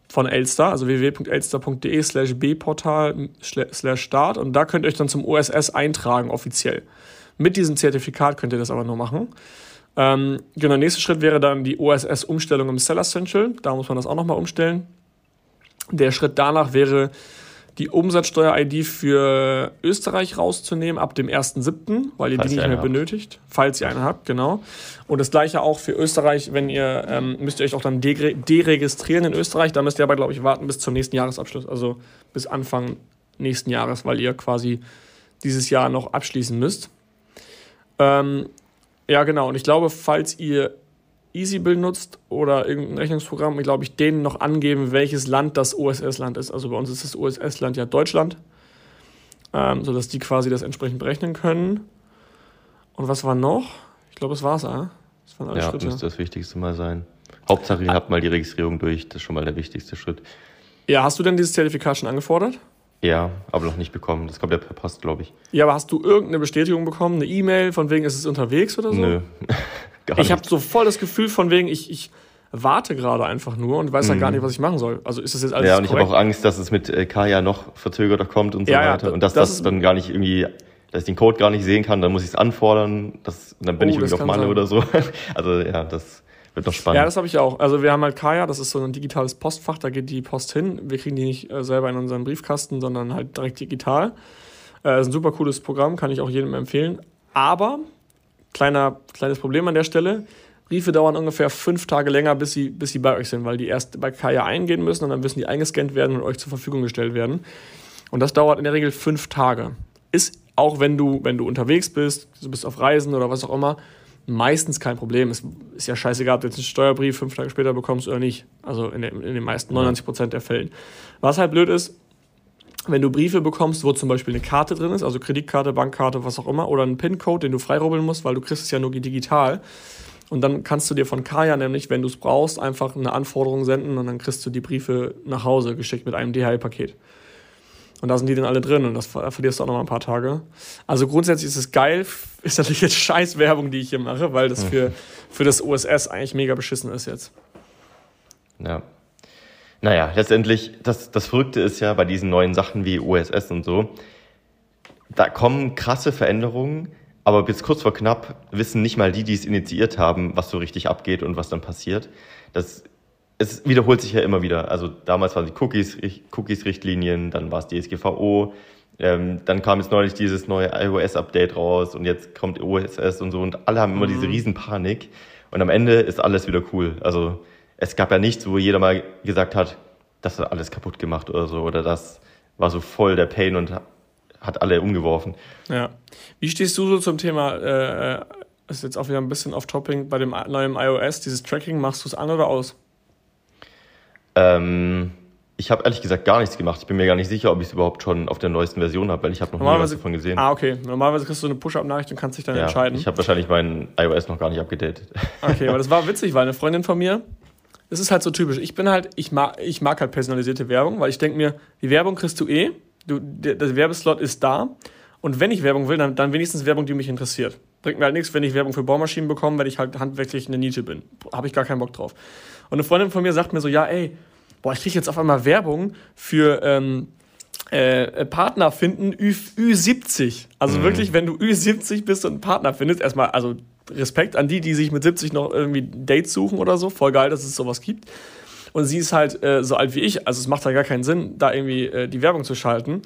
von Elster, also www.elster.de slash b-portal slash start und da könnt ihr euch dann zum OSS eintragen offiziell. Mit diesem Zertifikat könnt ihr das aber nur machen. Ähm, genau, der nächste Schritt wäre dann die OSS-Umstellung im Seller Central. Da muss man das auch nochmal umstellen. Der Schritt danach wäre die Umsatzsteuer-ID für Österreich rauszunehmen ab dem 1.7., weil ihr falls die nicht mehr habt. benötigt, falls ihr eine habt, genau. Und das gleiche auch für Österreich, wenn ihr, ähm, müsst ihr euch auch dann deregistrieren in Österreich, da müsst ihr aber, glaube ich, warten bis zum nächsten Jahresabschluss, also bis Anfang nächsten Jahres, weil ihr quasi dieses Jahr noch abschließen müsst. Ähm, ja, genau. Und ich glaube, falls ihr EasyBill nutzt oder irgendein Rechnungsprogramm, glaube ich, denen noch angeben, welches Land das OSS-Land ist. Also bei uns ist das OSS-Land ja Deutschland, ähm, sodass die quasi das entsprechend berechnen können. Und was war noch? Ich glaube, das war's, ah? Das waren alle ja, Schritte. müsste das Wichtigste mal sein. Hauptsache, ihr ah. habt mal die Registrierung durch, das ist schon mal der wichtigste Schritt. Ja, hast du denn dieses Zertifikat schon angefordert? Ja, aber noch nicht bekommen. Das kommt ja per Post, glaube ich. Ja, aber hast du irgendeine Bestätigung bekommen? Eine E-Mail, von wegen ist es unterwegs oder so? Nö. Gar ich habe so voll das Gefühl von wegen, ich, ich warte gerade einfach nur und weiß mhm. ja gar nicht, was ich machen soll. Also ist das jetzt alles Ja, und ich habe auch Angst, dass es mit äh, Kaya noch verzögerter kommt und so ja, weiter. Ja, und dass das, das dann gar nicht irgendwie, dass ich den Code gar nicht sehen kann, dann muss ich es anfordern, das, dann bin oh, ich irgendwie auf Malle oder so. also ja, das wird noch spannend. Ja, das habe ich auch. Also wir haben halt Kaya, das ist so ein digitales Postfach, da geht die Post hin. Wir kriegen die nicht äh, selber in unseren Briefkasten, sondern halt direkt digital. Äh, ist ein super cooles Programm, kann ich auch jedem empfehlen. Aber Kleiner, kleines Problem an der Stelle. Briefe dauern ungefähr fünf Tage länger, bis sie, bis sie bei euch sind, weil die erst bei Kaya eingehen müssen und dann müssen die eingescannt werden und euch zur Verfügung gestellt werden. Und das dauert in der Regel fünf Tage. Ist auch wenn du, wenn du unterwegs bist, du bist auf Reisen oder was auch immer, meistens kein Problem. Es ist ja scheißegal, ob du jetzt einen Steuerbrief fünf Tage später bekommst oder nicht. Also in, den, in den meisten 99 Prozent der Fällen. Was halt blöd ist, wenn du Briefe bekommst, wo zum Beispiel eine Karte drin ist, also Kreditkarte, Bankkarte, was auch immer, oder ein PIN-Code, den du freirubbeln musst, weil du kriegst es ja nur digital. Und dann kannst du dir von Kaya nämlich, wenn du es brauchst, einfach eine Anforderung senden und dann kriegst du die Briefe nach Hause geschickt mit einem DHL-Paket. Und da sind die dann alle drin und das verlierst du auch noch mal ein paar Tage. Also grundsätzlich ist es geil, ist natürlich jetzt scheiß Werbung, die ich hier mache, weil das für, für das OSS eigentlich mega beschissen ist jetzt. Ja. Naja, letztendlich, das, das Verrückte ist ja bei diesen neuen Sachen wie OSS und so, da kommen krasse Veränderungen, aber bis kurz vor knapp wissen nicht mal die, die es initiiert haben, was so richtig abgeht und was dann passiert. Das, es wiederholt sich ja immer wieder. Also damals waren die Cookies, Cookies-Richtlinien, dann war es DSGVO, ähm, dann kam jetzt neulich dieses neue iOS-Update raus und jetzt kommt OSS und so und alle haben immer mhm. diese Riesenpanik und am Ende ist alles wieder cool. Also es gab ja nichts, wo jeder mal gesagt hat, das hat alles kaputt gemacht oder so oder das war so voll der Pain und hat alle umgeworfen. Ja. Wie stehst du so zum Thema, äh, ist jetzt auch wieder ein bisschen off-topping, bei dem neuen iOS, dieses Tracking, machst du es an oder aus? Ähm, ich habe ehrlich gesagt gar nichts gemacht. Ich bin mir gar nicht sicher, ob ich es überhaupt schon auf der neuesten Version habe, weil ich habe noch nie was davon gesehen. Ah, okay. Normalerweise kriegst du eine Push-Up-Nachricht und kannst dich dann ja, entscheiden. Ich habe wahrscheinlich meinen iOS noch gar nicht abgedatet. Okay, aber das war witzig, weil eine Freundin von mir, das ist halt so typisch. Ich bin halt, ich mag, ich mag halt personalisierte Werbung, weil ich denke mir, die Werbung kriegst du eh du, der, der Werbeslot ist da. Und wenn ich Werbung will, dann, dann wenigstens Werbung, die mich interessiert. Bringt mir halt nichts, wenn ich Werbung für Bohrmaschinen bekomme, wenn ich halt handwerklich eine Nische bin. Habe ich gar keinen Bock drauf. Und eine Freundin von mir sagt mir so, ja, ey, boah, ich kriege jetzt auf einmal Werbung für ähm, äh, Partner finden Ü, Ü70. Also mhm. wirklich, wenn du Ü70 bist und einen Partner findest, erstmal, also Respekt an die, die sich mit 70 noch irgendwie Dates suchen oder so. Voll geil, dass es sowas gibt. Und sie ist halt äh, so alt wie ich, also es macht halt gar keinen Sinn, da irgendwie äh, die Werbung zu schalten.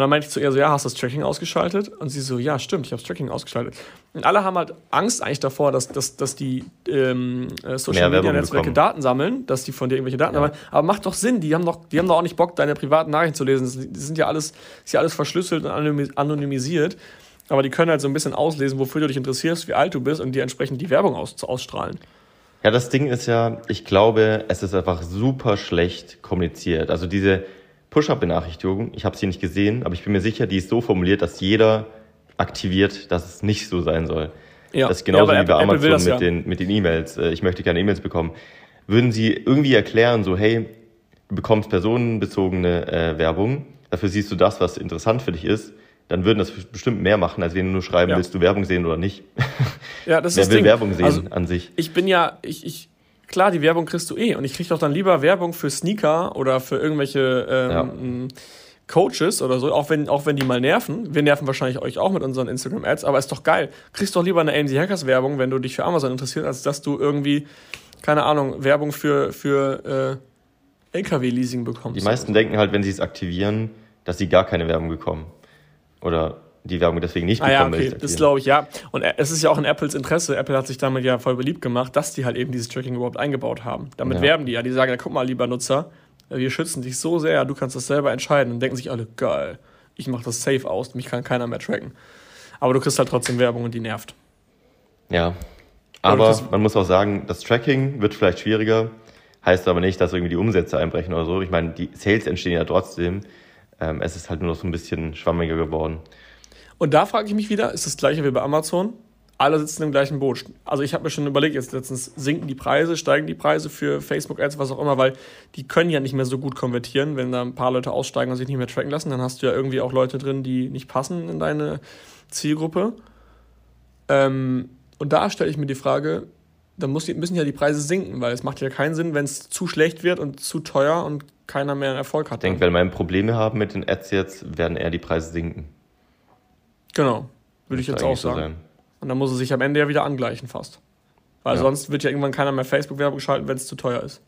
Und dann meinte ich zu ihr so, ja, hast du das Tracking ausgeschaltet? Und sie so, ja, stimmt, ich habe das Tracking ausgeschaltet. Und alle haben halt Angst eigentlich davor, dass, dass, dass die ähm, äh, Social Media Netzwerke Daten sammeln, dass die von dir irgendwelche Daten ja. sammeln. Aber macht doch Sinn, die haben doch, die haben doch auch nicht Bock, deine privaten Nachrichten zu lesen. Die sind ja alles, ist ja alles verschlüsselt und anonymisiert. Aber die können halt so ein bisschen auslesen, wofür du dich interessierst, wie alt du bist und dir entsprechend die Werbung aus, ausstrahlen. Ja, das Ding ist ja, ich glaube, es ist einfach super schlecht kommuniziert. Also diese Push-Up-Benachrichtigung, ich habe sie nicht gesehen, aber ich bin mir sicher, die ist so formuliert, dass jeder aktiviert, dass es nicht so sein soll. Ja. Das ist genauso ja, wie bei Apple, Amazon das, mit, ja. den, mit den E-Mails. Äh, ich möchte keine E-Mails bekommen. Würden Sie irgendwie erklären, so, hey, du bekommst personenbezogene äh, Werbung, dafür siehst du das, was interessant für dich ist, dann würden das bestimmt mehr machen, als wenn du nur schreiben, ja. willst du Werbung sehen oder nicht. Ja, das Wer ist will Ding. Werbung sehen also, an sich? Ich bin ja, ich, ich, klar, die Werbung kriegst du eh und ich krieg doch dann lieber Werbung für Sneaker oder für irgendwelche ähm, ja. Coaches oder so, auch wenn, auch wenn die mal nerven. Wir nerven wahrscheinlich euch auch mit unseren Instagram-Ads, aber ist doch geil. Kriegst doch lieber eine AMC Hackers Werbung, wenn du dich für Amazon interessierst, als dass du irgendwie, keine Ahnung, Werbung für, für äh, LKW-Leasing bekommst. Die meisten denken halt, wenn sie es aktivieren, dass sie gar keine Werbung bekommen. Oder die Werbung deswegen nicht bekommen. Ah ja, okay, das glaube ich, ja. Und es ist ja auch in Apples Interesse. Apple hat sich damit ja voll beliebt gemacht, dass die halt eben dieses Tracking überhaupt eingebaut haben. Damit ja. werben die ja. Die sagen, ja, guck mal, lieber Nutzer, wir schützen dich so sehr, du kannst das selber entscheiden. Und denken sich alle, geil, ich mache das safe aus, mich kann keiner mehr tracken. Aber du kriegst halt trotzdem Werbung und die nervt. Ja. Aber man muss auch sagen, das Tracking wird vielleicht schwieriger, heißt aber nicht, dass irgendwie die Umsätze einbrechen oder so. Ich meine, die Sales entstehen ja trotzdem. Ähm, es ist halt nur noch so ein bisschen schwammiger geworden. Und da frage ich mich wieder, ist das gleiche wie bei Amazon? Alle sitzen im gleichen Boot. Also ich habe mir schon überlegt, jetzt letztens sinken die Preise, steigen die Preise für Facebook-Ads, was auch immer, weil die können ja nicht mehr so gut konvertieren, wenn da ein paar Leute aussteigen und sich nicht mehr tracken lassen, dann hast du ja irgendwie auch Leute drin, die nicht passen in deine Zielgruppe. Ähm, und da stelle ich mir die Frage, dann müssen ja die Preise sinken, weil es macht ja keinen Sinn, wenn es zu schlecht wird und zu teuer und keiner mehr Erfolg hat. Ich denke, wenn wir Probleme haben mit den Ads jetzt, werden eher die Preise sinken. Genau, würde ich jetzt auch sagen. So und dann muss es sich am Ende ja wieder angleichen fast. Weil ja. sonst wird ja irgendwann keiner mehr Facebook-Werbung schalten, wenn es zu teuer ist.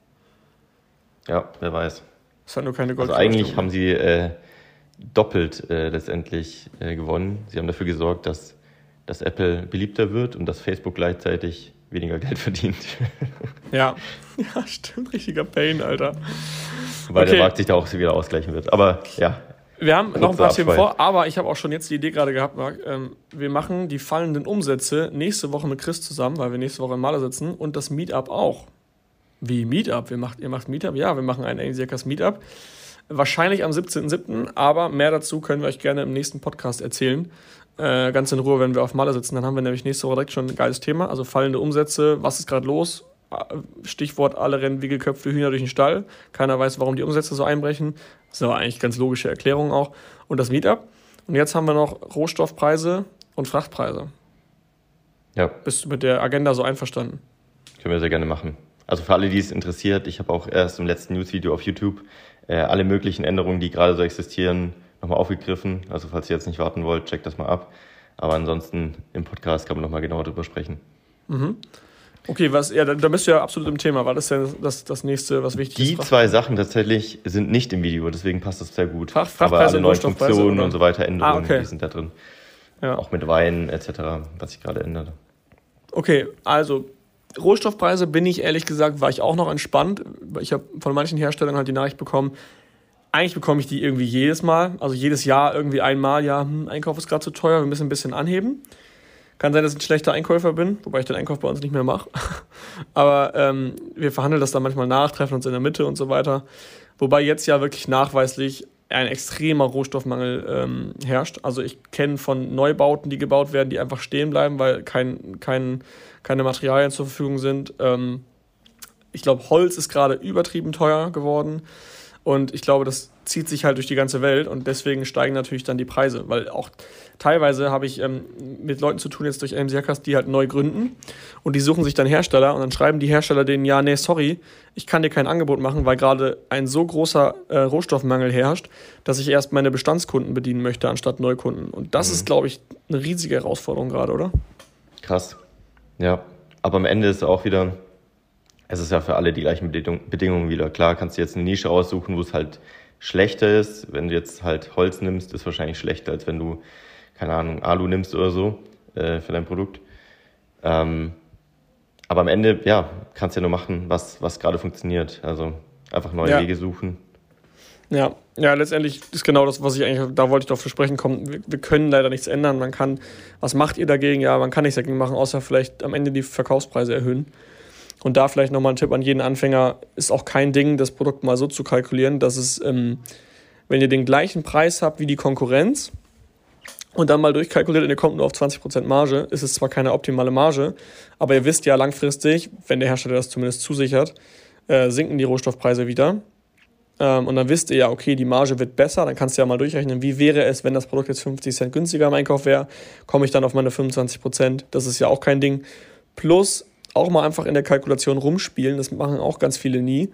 Ja, wer weiß. Das hat nur keine Gold. Also eigentlich haben sie äh, doppelt äh, letztendlich äh, gewonnen. Sie haben dafür gesorgt, dass, dass Apple beliebter wird und dass Facebook gleichzeitig weniger Geld verdient. Ja, ja, stimmt, richtiger Pain, Alter. Weil okay. der Markt sich da auch wieder ausgleichen wird. Aber ja. Wir haben noch ein paar Themen vor, aber ich habe auch schon jetzt die Idee gerade gehabt, Marc. Ähm, wir machen die fallenden Umsätze nächste Woche mit Chris zusammen, weil wir nächste Woche im Maler sitzen und das Meetup auch. Wie Meetup? Wir macht, ihr macht Meetup? Ja, wir machen ein ANSIACAS Meetup. Wahrscheinlich am 17.07., aber mehr dazu können wir euch gerne im nächsten Podcast erzählen. Äh, ganz in Ruhe, wenn wir auf Maler sitzen. Dann haben wir nämlich nächste Woche direkt schon ein geiles Thema. Also fallende Umsätze, was ist gerade los? Stichwort, alle rennen wie geköpfte Hühner durch den Stall. Keiner weiß, warum die Umsätze so einbrechen. Das ist aber eigentlich ganz logische Erklärung auch. Und das Meetup. Und jetzt haben wir noch Rohstoffpreise und Frachtpreise. Ja. Bist du mit der Agenda so einverstanden? Können wir sehr gerne machen. Also für alle, die es interessiert, ich habe auch erst im letzten News-Video auf YouTube äh, alle möglichen Änderungen, die gerade so existieren, nochmal aufgegriffen. Also falls ihr jetzt nicht warten wollt, checkt das mal ab. Aber ansonsten im Podcast kann man nochmal genauer drüber sprechen. Mhm. Okay, was, ja, da, bist du ja absolut im Thema. War das ja das, das nächste, was wichtig die ist? Die zwei Sachen tatsächlich sind nicht im Video, deswegen passt das sehr gut. Fach, Aber alle neuen Funktionen oder? und so weiter, Änderungen, ah, okay. die sind da drin. Ja. Auch mit Wein etc., was sich gerade ändert. Okay, also Rohstoffpreise bin ich ehrlich gesagt, war ich auch noch entspannt. Ich habe von manchen Herstellern halt die Nachricht bekommen, eigentlich bekomme ich die irgendwie jedes Mal, also jedes Jahr irgendwie einmal, ja, hm, Einkauf ist gerade zu teuer, wir müssen ein bisschen anheben. Kann sein, dass ich ein schlechter Einkäufer bin, wobei ich den Einkauf bei uns nicht mehr mache. Aber ähm, wir verhandeln das dann manchmal nach, treffen uns in der Mitte und so weiter. Wobei jetzt ja wirklich nachweislich ein extremer Rohstoffmangel ähm, herrscht. Also ich kenne von Neubauten, die gebaut werden, die einfach stehen bleiben, weil kein, kein, keine Materialien zur Verfügung sind. Ähm, ich glaube, Holz ist gerade übertrieben teuer geworden. Und ich glaube, das zieht sich halt durch die ganze Welt und deswegen steigen natürlich dann die Preise, weil auch teilweise habe ich ähm, mit Leuten zu tun jetzt durch AMC Hackers, die halt neu gründen und die suchen sich dann Hersteller und dann schreiben die Hersteller denen, ja, nee, sorry, ich kann dir kein Angebot machen, weil gerade ein so großer äh, Rohstoffmangel herrscht, dass ich erst meine Bestandskunden bedienen möchte anstatt Neukunden. Und das mhm. ist, glaube ich, eine riesige Herausforderung gerade, oder? Krass. Ja, aber am Ende ist auch wieder es ist ja für alle die gleichen Bedingungen wieder. Klar kannst du jetzt eine Nische aussuchen, wo es halt schlechter ist. Wenn du jetzt halt Holz nimmst, ist wahrscheinlich schlechter, als wenn du, keine Ahnung, Alu nimmst oder so äh, für dein Produkt. Ähm, aber am Ende, ja, kannst du ja nur machen, was, was gerade funktioniert. Also einfach neue ja. Wege suchen. Ja, ja, letztendlich ist genau das, was ich eigentlich, da wollte ich doch versprechen kommen. Wir, wir, können leider nichts ändern. Man kann, was macht ihr dagegen? Ja, man kann nichts dagegen machen, außer vielleicht am Ende die Verkaufspreise erhöhen. Und da vielleicht nochmal ein Tipp an jeden Anfänger, ist auch kein Ding, das Produkt mal so zu kalkulieren, dass es, ähm, wenn ihr den gleichen Preis habt wie die Konkurrenz und dann mal durchkalkuliert und ihr kommt nur auf 20% Marge, ist es zwar keine optimale Marge, aber ihr wisst ja langfristig, wenn der Hersteller das zumindest zusichert, äh, sinken die Rohstoffpreise wieder. Ähm, und dann wisst ihr ja, okay, die Marge wird besser, dann kannst du ja mal durchrechnen, wie wäre es, wenn das Produkt jetzt 50 Cent günstiger im Einkauf wäre, komme ich dann auf meine 25%, das ist ja auch kein Ding. Plus, auch mal einfach in der Kalkulation rumspielen. Das machen auch ganz viele nie.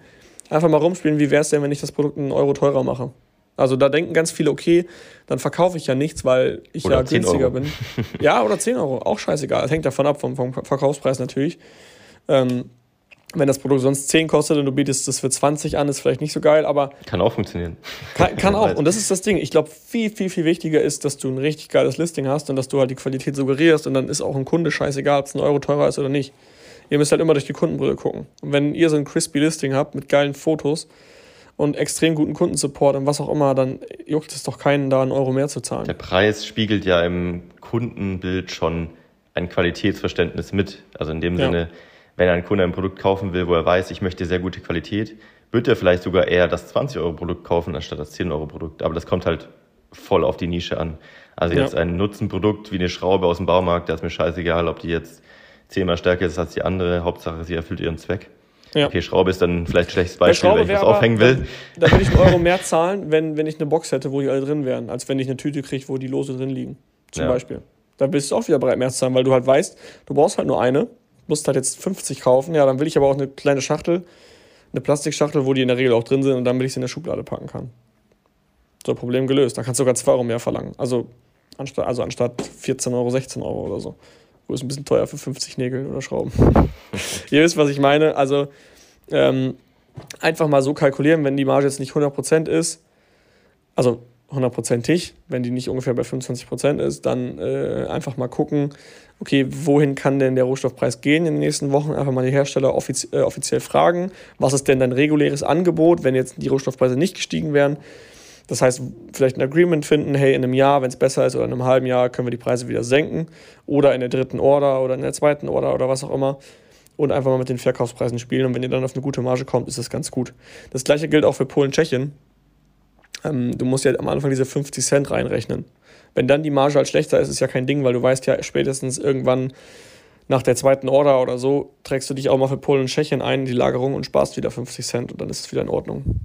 Einfach mal rumspielen, wie wäre es denn, wenn ich das Produkt einen Euro teurer mache? Also da denken ganz viele, okay, dann verkaufe ich ja nichts, weil ich oder ja günstiger Euro. bin. Ja, oder 10 Euro, auch scheißegal. Das hängt davon ab, vom, vom Verkaufspreis natürlich. Ähm, wenn das Produkt sonst 10 kostet und du bietest es für 20 an, ist vielleicht nicht so geil, aber. Kann auch funktionieren. Kann, kann auch. Und das ist das Ding. Ich glaube, viel, viel, viel wichtiger ist, dass du ein richtig geiles Listing hast und dass du halt die Qualität suggerierst und dann ist auch ein Kunde scheißegal, ob es ein Euro teurer ist oder nicht. Ihr müsst halt immer durch die Kundenbrille gucken. Und wenn ihr so ein crispy Listing habt mit geilen Fotos und extrem guten Kundensupport und was auch immer, dann juckt es doch keinen, da einen Euro mehr zu zahlen. Der Preis spiegelt ja im Kundenbild schon ein Qualitätsverständnis mit. Also in dem ja. Sinne, wenn ein Kunde ein Produkt kaufen will, wo er weiß, ich möchte sehr gute Qualität, wird er vielleicht sogar eher das 20-Euro-Produkt kaufen, anstatt das 10-Euro-Produkt. Aber das kommt halt voll auf die Nische an. Also jetzt ja. ein Nutzenprodukt wie eine Schraube aus dem Baumarkt, da ist mir scheißegal, ob die jetzt zehnmal stärker ist als die andere. Hauptsache, sie erfüllt ihren Zweck. Ja. Okay, Schraube ist dann vielleicht ein schlechtes Beispiel, wenn ich was aufhängen will. Da, da würde ich einen Euro mehr zahlen, wenn, wenn ich eine Box hätte, wo die alle drin wären, als wenn ich eine Tüte kriege, wo die Lose drin liegen. Zum ja. Beispiel. Da bist du auch wieder bereit, mehr zu zahlen, weil du halt weißt, du brauchst halt nur eine, musst halt jetzt 50 kaufen. Ja, dann will ich aber auch eine kleine Schachtel, eine Plastikschachtel, wo die in der Regel auch drin sind und damit ich sie in der Schublade packen kann. So, Problem gelöst. Da kannst du sogar 2 Euro mehr verlangen. Also anstatt, also anstatt 14 Euro, 16 Euro oder so. Wo ist ein bisschen teuer für 50 Nägel oder Schrauben. Ihr wisst, was ich meine. Also ähm, einfach mal so kalkulieren, wenn die Marge jetzt nicht 100% ist, also 100%ig, wenn die nicht ungefähr bei 25% ist, dann äh, einfach mal gucken, okay, wohin kann denn der Rohstoffpreis gehen in den nächsten Wochen? Einfach mal die Hersteller offiz äh, offiziell fragen, was ist denn dein reguläres Angebot, wenn jetzt die Rohstoffpreise nicht gestiegen wären? Das heißt, vielleicht ein Agreement finden, hey, in einem Jahr, wenn es besser ist, oder in einem halben Jahr können wir die Preise wieder senken. Oder in der dritten Order oder in der zweiten Order oder was auch immer. Und einfach mal mit den Verkaufspreisen spielen. Und wenn ihr dann auf eine gute Marge kommt, ist das ganz gut. Das gleiche gilt auch für Polen, Tschechien. Ähm, du musst ja am Anfang diese 50 Cent reinrechnen. Wenn dann die Marge halt schlechter ist, ist ja kein Ding, weil du weißt ja spätestens irgendwann nach der zweiten Order oder so, trägst du dich auch mal für Polen und Tschechien ein in die Lagerung und sparst wieder 50 Cent und dann ist es wieder in Ordnung.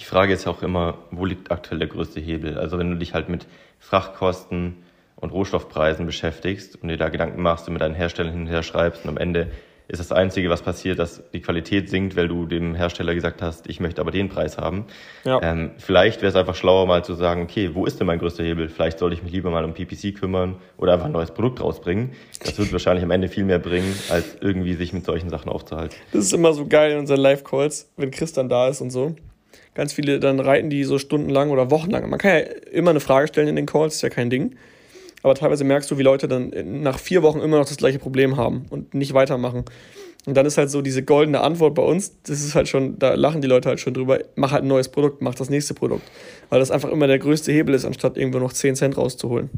Die Frage ist auch immer, wo liegt aktuell der größte Hebel? Also wenn du dich halt mit Frachtkosten und Rohstoffpreisen beschäftigst und dir da Gedanken machst und mit deinen Herstellern hinterher schreibst und am Ende ist das Einzige, was passiert, dass die Qualität sinkt, weil du dem Hersteller gesagt hast, ich möchte aber den Preis haben. Ja. Ähm, vielleicht wäre es einfach schlauer, mal zu sagen, okay, wo ist denn mein größter Hebel? Vielleicht sollte ich mich lieber mal um PPC kümmern oder einfach ein neues Produkt rausbringen. Das wird wahrscheinlich am Ende viel mehr bringen, als irgendwie sich mit solchen Sachen aufzuhalten. Das ist immer so geil in unseren Live-Calls, wenn Chris dann da ist und so. Ganz viele, dann reiten die so stundenlang oder wochenlang. Man kann ja immer eine Frage stellen in den Calls, ist ja kein Ding. Aber teilweise merkst du, wie Leute dann nach vier Wochen immer noch das gleiche Problem haben und nicht weitermachen. Und dann ist halt so diese goldene Antwort bei uns, das ist halt schon, da lachen die Leute halt schon drüber, mach halt ein neues Produkt, mach das nächste Produkt. Weil das einfach immer der größte Hebel ist, anstatt irgendwo noch 10 Cent rauszuholen.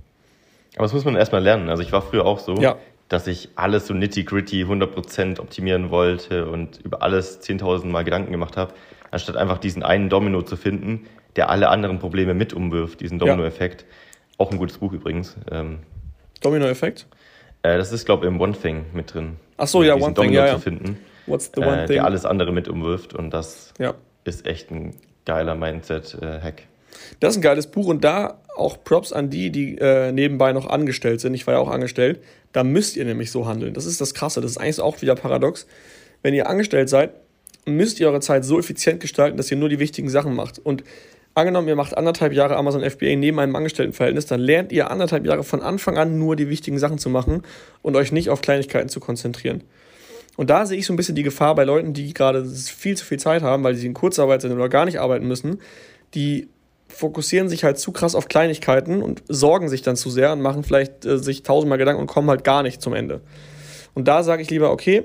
Aber das muss man erstmal lernen. Also ich war früher auch so, ja. dass ich alles so nitty-gritty 100% optimieren wollte und über alles 10.000 Mal Gedanken gemacht habe, anstatt einfach diesen einen Domino zu finden, der alle anderen Probleme mit umwirft, diesen Domino-Effekt. Ja. Auch ein gutes Buch übrigens. Ähm, Domino-Effekt? Äh, das ist, glaube ich, im One Thing mit drin. Ach so, ja, One Thing, ja, ja. zu finden. What's the one äh, thing? Der alles andere mit umwirft und das ja. ist echt ein geiler Mindset-Hack. Das ist ein geiles Buch und da auch Props an die, die äh, nebenbei noch angestellt sind. Ich war ja auch angestellt. Da müsst ihr nämlich so handeln. Das ist das Krasse. Das ist eigentlich auch wieder paradox. Wenn ihr angestellt seid, müsst ihr eure Zeit so effizient gestalten, dass ihr nur die wichtigen Sachen macht. Und Angenommen, ihr macht anderthalb Jahre Amazon FBA neben einem Angestelltenverhältnis, dann lernt ihr anderthalb Jahre von Anfang an nur die wichtigen Sachen zu machen und euch nicht auf Kleinigkeiten zu konzentrieren. Und da sehe ich so ein bisschen die Gefahr bei Leuten, die gerade viel zu viel Zeit haben, weil sie in Kurzarbeit sind oder gar nicht arbeiten müssen, die fokussieren sich halt zu krass auf Kleinigkeiten und sorgen sich dann zu sehr und machen vielleicht äh, sich tausendmal Gedanken und kommen halt gar nicht zum Ende. Und da sage ich lieber, okay,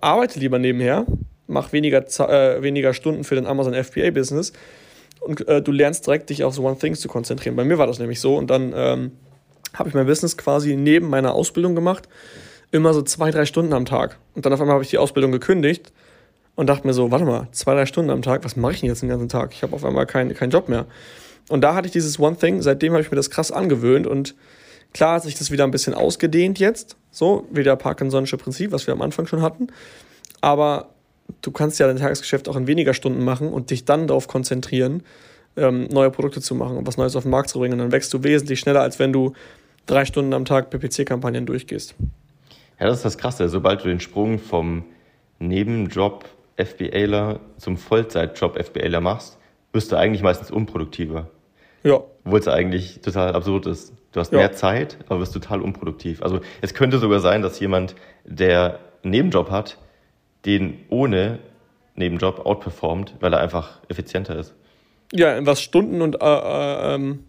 arbeite lieber nebenher, mach weniger, äh, weniger Stunden für den Amazon FBA-Business und äh, du lernst direkt, dich auf so One Things zu konzentrieren. Bei mir war das nämlich so und dann ähm, habe ich mein Business quasi neben meiner Ausbildung gemacht, immer so zwei, drei Stunden am Tag. Und dann auf einmal habe ich die Ausbildung gekündigt und dachte mir so, warte mal, zwei, drei Stunden am Tag, was mache ich denn jetzt den ganzen Tag? Ich habe auf einmal keinen kein Job mehr. Und da hatte ich dieses One Thing, seitdem habe ich mir das krass angewöhnt und klar hat sich das wieder ein bisschen ausgedehnt jetzt, so wie der Parkinsonische Prinzip, was wir am Anfang schon hatten. Aber du kannst ja dein Tagesgeschäft auch in weniger Stunden machen und dich dann darauf konzentrieren, ähm, neue Produkte zu machen und was Neues auf den Markt zu bringen. Und dann wächst du wesentlich schneller, als wenn du drei Stunden am Tag PPC-Kampagnen durchgehst. Ja, das ist das Krasse. Sobald du den Sprung vom Nebenjob FBAler zum Vollzeitjob FBAler machst, wirst du eigentlich meistens unproduktiver. Ja. Obwohl es eigentlich total absurd ist. Du hast ja. mehr Zeit, aber wirst total unproduktiv. Also es könnte sogar sein, dass jemand, der einen Nebenjob hat, den ohne Nebenjob outperformt, weil er einfach effizienter ist. Ja, was Stunden und äh, äh, ähm,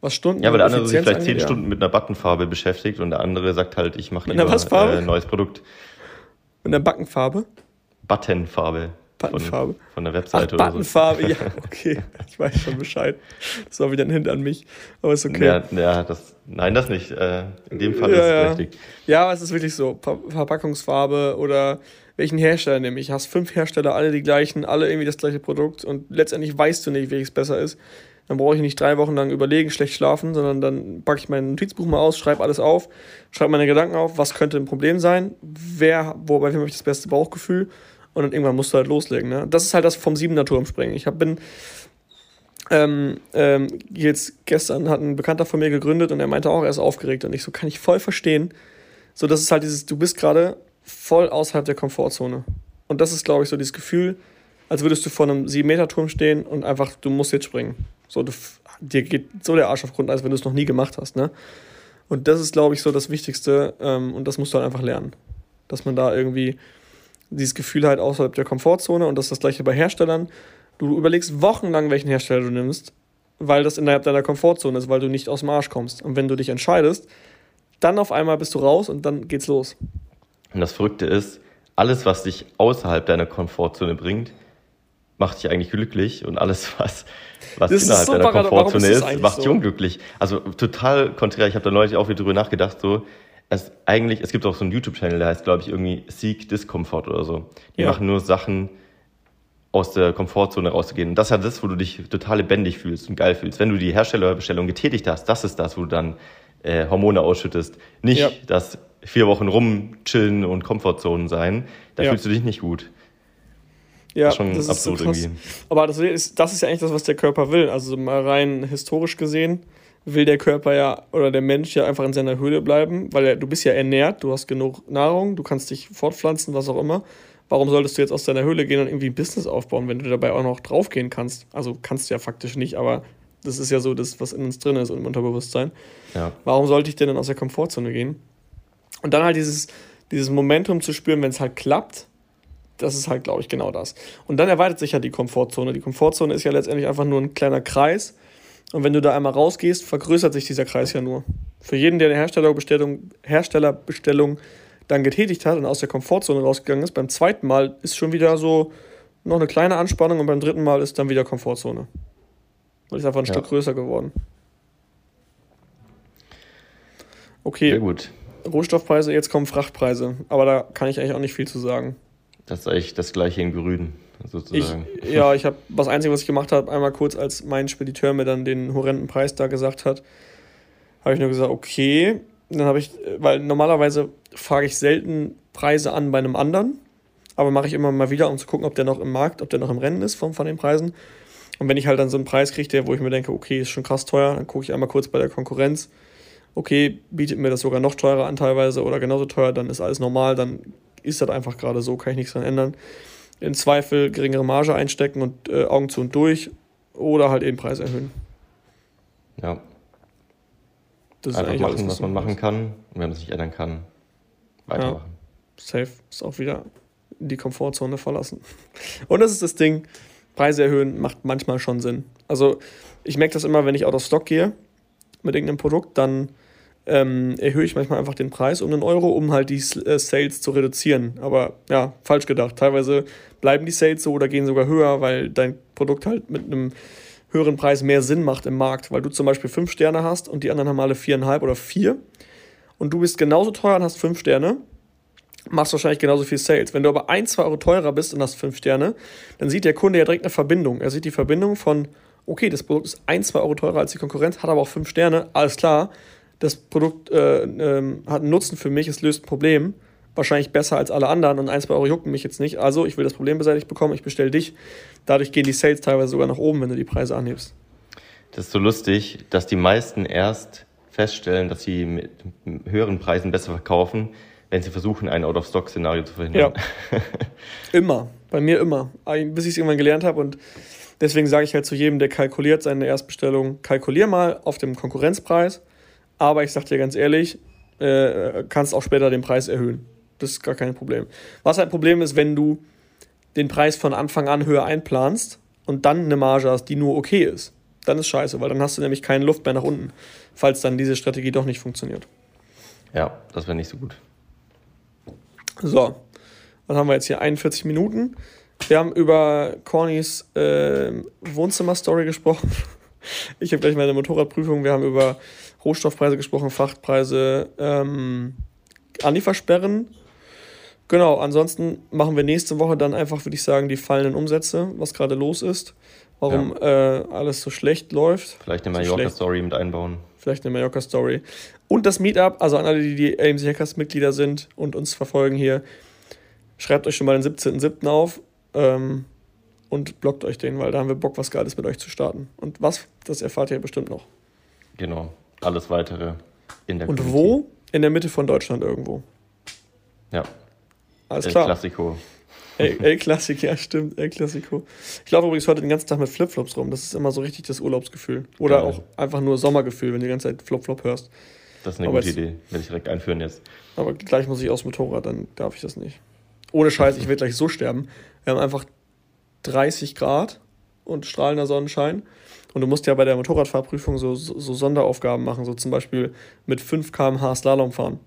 was Stunden. Ja, weil der andere sich vielleicht zehn ja. Stunden mit einer Buttonfarbe beschäftigt und der andere sagt halt, ich mache lieber ein äh, neues Produkt. Mit einer Backenfarbe? Buttonfarbe. Buttonfarbe. Von, von der Webseite Ach, oder so. Buttonfarbe, ja, okay. Ich weiß schon Bescheid. Das war wieder ein Hint an mich. Aber ist okay. Ja, ja das, nein, das nicht. Äh, in dem Fall ja, ist es ja. richtig. Ja, aber es ist wirklich so. Ver Verpackungsfarbe oder welchen Hersteller nehme ich. Hast fünf Hersteller, alle die gleichen, alle irgendwie das gleiche Produkt und letztendlich weißt du nicht, welches besser ist. Dann brauche ich nicht drei Wochen lang überlegen, schlecht schlafen, sondern dann packe ich mein Notizbuch mal aus, schreibe alles auf, schreibe meine Gedanken auf, was könnte ein Problem sein, wer, wo, bei wem habe ich das beste Bauchgefühl und dann irgendwann musst du halt loslegen. Ne? Das ist halt das vom siebener Turm springen. Ich hab, bin ähm, ähm, jetzt gestern hat ein Bekannter von mir gegründet und er meinte auch, er ist aufgeregt und ich so, kann ich voll verstehen. So, das ist halt dieses, du bist gerade voll außerhalb der Komfortzone. Und das ist, glaube ich, so dieses Gefühl, als würdest du vor einem 7-Meter-Turm stehen und einfach, du musst jetzt springen. So, du, dir geht so der Arsch auf Grund, als wenn du es noch nie gemacht hast, ne? Und das ist, glaube ich, so das Wichtigste ähm, und das musst du halt einfach lernen. Dass man da irgendwie dieses Gefühl halt außerhalb der Komfortzone und das ist das gleiche bei Herstellern. Du überlegst wochenlang, welchen Hersteller du nimmst, weil das innerhalb deiner Komfortzone ist, weil du nicht aus dem Arsch kommst. Und wenn du dich entscheidest, dann auf einmal bist du raus und dann geht's los. Und das Verrückte ist, alles, was dich außerhalb deiner Komfortzone bringt, macht dich eigentlich glücklich und alles, was, was innerhalb so deiner Komfortzone ist, ist macht dich so? unglücklich. Also total konträr. Ich habe da neulich auch wieder drüber nachgedacht, so, es eigentlich, es gibt auch so einen YouTube-Channel, der heißt, glaube ich, irgendwie Seek Discomfort oder so. Die ja. machen nur Sachen, aus der Komfortzone rauszugehen. Und das ist ja das, wo du dich total lebendig fühlst und geil fühlst. Wenn du die Herstellerbestellung getätigt hast, das ist das, wo du dann äh, Hormone ausschüttest. Nicht ja. das vier Wochen rumchillen und Komfortzonen sein, da ja. fühlst du dich nicht gut. Ja, das ist schon das absurd ist so irgendwie. Aber das ist, das ist ja eigentlich das, was der Körper will. Also mal rein historisch gesehen will der Körper ja oder der Mensch ja einfach in seiner Höhle bleiben, weil er, du bist ja ernährt, du hast genug Nahrung, du kannst dich fortpflanzen, was auch immer. Warum solltest du jetzt aus deiner Höhle gehen und irgendwie ein Business aufbauen, wenn du dabei auch noch draufgehen kannst? Also kannst du ja faktisch nicht, aber das ist ja so das, was in uns drin ist und im Unterbewusstsein. Ja. Warum sollte ich denn dann aus der Komfortzone gehen? Und dann halt dieses, dieses Momentum zu spüren, wenn es halt klappt, das ist halt, glaube ich, genau das. Und dann erweitert sich ja die Komfortzone. Die Komfortzone ist ja letztendlich einfach nur ein kleiner Kreis. Und wenn du da einmal rausgehst, vergrößert sich dieser Kreis ja nur. Für jeden, der eine Herstellerbestellung, Herstellerbestellung dann getätigt hat und aus der Komfortzone rausgegangen ist, beim zweiten Mal ist schon wieder so noch eine kleine Anspannung und beim dritten Mal ist dann wieder Komfortzone. Weil ist einfach ein ja. Stück größer geworden. Okay. Sehr gut. Rohstoffpreise, jetzt kommen Frachtpreise. Aber da kann ich eigentlich auch nicht viel zu sagen. Das ist eigentlich das gleiche in Grün, sozusagen. Ich, ja, ich habe das Einzige, was ich gemacht habe, einmal kurz, als mein Spediteur mir dann den horrenden Preis da gesagt hat, habe ich nur gesagt, okay. Dann habe ich, weil normalerweise frage ich selten Preise an bei einem anderen, aber mache ich immer mal wieder, um zu gucken, ob der noch im Markt, ob der noch im Rennen ist von, von den Preisen. Und wenn ich halt dann so einen Preis kriege, wo ich mir denke, okay, ist schon krass teuer, dann gucke ich einmal kurz bei der Konkurrenz. Okay, bietet mir das sogar noch teurer an teilweise oder genauso teuer, dann ist alles normal, dann ist das einfach gerade so, kann ich nichts dran ändern. Im Zweifel geringere Marge einstecken und äh, Augen zu und durch oder halt eben Preis erhöhen. Ja. Das einfach machen, alles, was, was man machen kann und wenn man es nicht ändern kann, weitermachen. Ja. Safe ist auch wieder die Komfortzone verlassen. Und das ist das Ding, Preise erhöhen macht manchmal schon Sinn. Also ich merke das immer, wenn ich out of stock gehe mit irgendeinem Produkt, dann ähm, erhöhe ich manchmal einfach den Preis um einen Euro, um halt die äh, Sales zu reduzieren. Aber ja, falsch gedacht. Teilweise bleiben die Sales so oder gehen sogar höher, weil dein Produkt halt mit einem höheren Preis mehr Sinn macht im Markt, weil du zum Beispiel fünf Sterne hast und die anderen haben alle viereinhalb oder vier und du bist genauso teuer und hast fünf Sterne, machst wahrscheinlich genauso viel Sales. Wenn du aber ein, zwei Euro teurer bist und hast fünf Sterne, dann sieht der Kunde ja direkt eine Verbindung. Er sieht die Verbindung von, okay, das Produkt ist ein, zwei Euro teurer als die Konkurrenz, hat aber auch fünf Sterne, alles klar, das Produkt äh, äh, hat einen Nutzen für mich, es löst ein Problem, wahrscheinlich besser als alle anderen und ein, zwei Euro jucken mich jetzt nicht. Also ich will das Problem beseitigt bekommen, ich bestelle dich. Dadurch gehen die Sales teilweise sogar nach oben, wenn du die Preise anhebst. Das ist so lustig, dass die meisten erst feststellen, dass sie mit höheren Preisen besser verkaufen, wenn sie versuchen, ein Out-of-Stock-Szenario zu verhindern. Ja. immer. Bei mir immer. Bis ich es irgendwann gelernt habe und deswegen sage ich halt zu jedem, der kalkuliert seine Erstbestellung, kalkulier mal auf dem Konkurrenzpreis aber ich sag dir ganz ehrlich, äh, kannst auch später den Preis erhöhen. Das ist gar kein Problem. Was ein Problem ist, wenn du den Preis von Anfang an höher einplanst und dann eine Marge hast, die nur okay ist. Dann ist scheiße, weil dann hast du nämlich keine Luft mehr nach unten, falls dann diese Strategie doch nicht funktioniert. Ja, das wäre nicht so gut. So, was haben wir jetzt hier? 41 Minuten. Wir haben über Cornys äh, Wohnzimmer-Story gesprochen. Ich habe gleich meine Motorradprüfung. Wir haben über Rohstoffpreise gesprochen, Frachtpreise, ähm, Anliefersperren. Genau, ansonsten machen wir nächste Woche dann einfach, würde ich sagen, die fallenden Umsätze, was gerade los ist, warum ja. äh, alles so schlecht läuft. Vielleicht eine Mallorca-Story mit einbauen. Vielleicht eine Mallorca-Story. Und das Meetup, also an alle, die, die AMC Hackers Mitglieder sind und uns verfolgen hier, schreibt euch schon mal den 17.07. auf ähm, und blockt euch den, weil da haben wir Bock, was Geiles mit euch zu starten. Und was, das erfahrt ihr bestimmt noch. Genau alles weitere in der Und Community. wo? In der Mitte von Deutschland irgendwo. Ja. Alles El klar. Klassiko. El, El Classico, ja, stimmt. El Classico. Ich laufe übrigens heute den ganzen Tag mit Flipflops rum. Das ist immer so richtig das Urlaubsgefühl. Oder Geil. auch einfach nur Sommergefühl, wenn du die ganze Zeit Flop-Flop hörst. Das ist eine aber gute Idee. Werde ich direkt einführen jetzt. Aber gleich muss ich aufs Motorrad, dann darf ich das nicht. Ohne Scheiß, ich werde gleich so sterben. Wir haben einfach 30 Grad und strahlender Sonnenschein. Und du musst ja bei der Motorradfahrprüfung so, so, so Sonderaufgaben machen, so zum Beispiel mit 5 km/h Slalom fahren.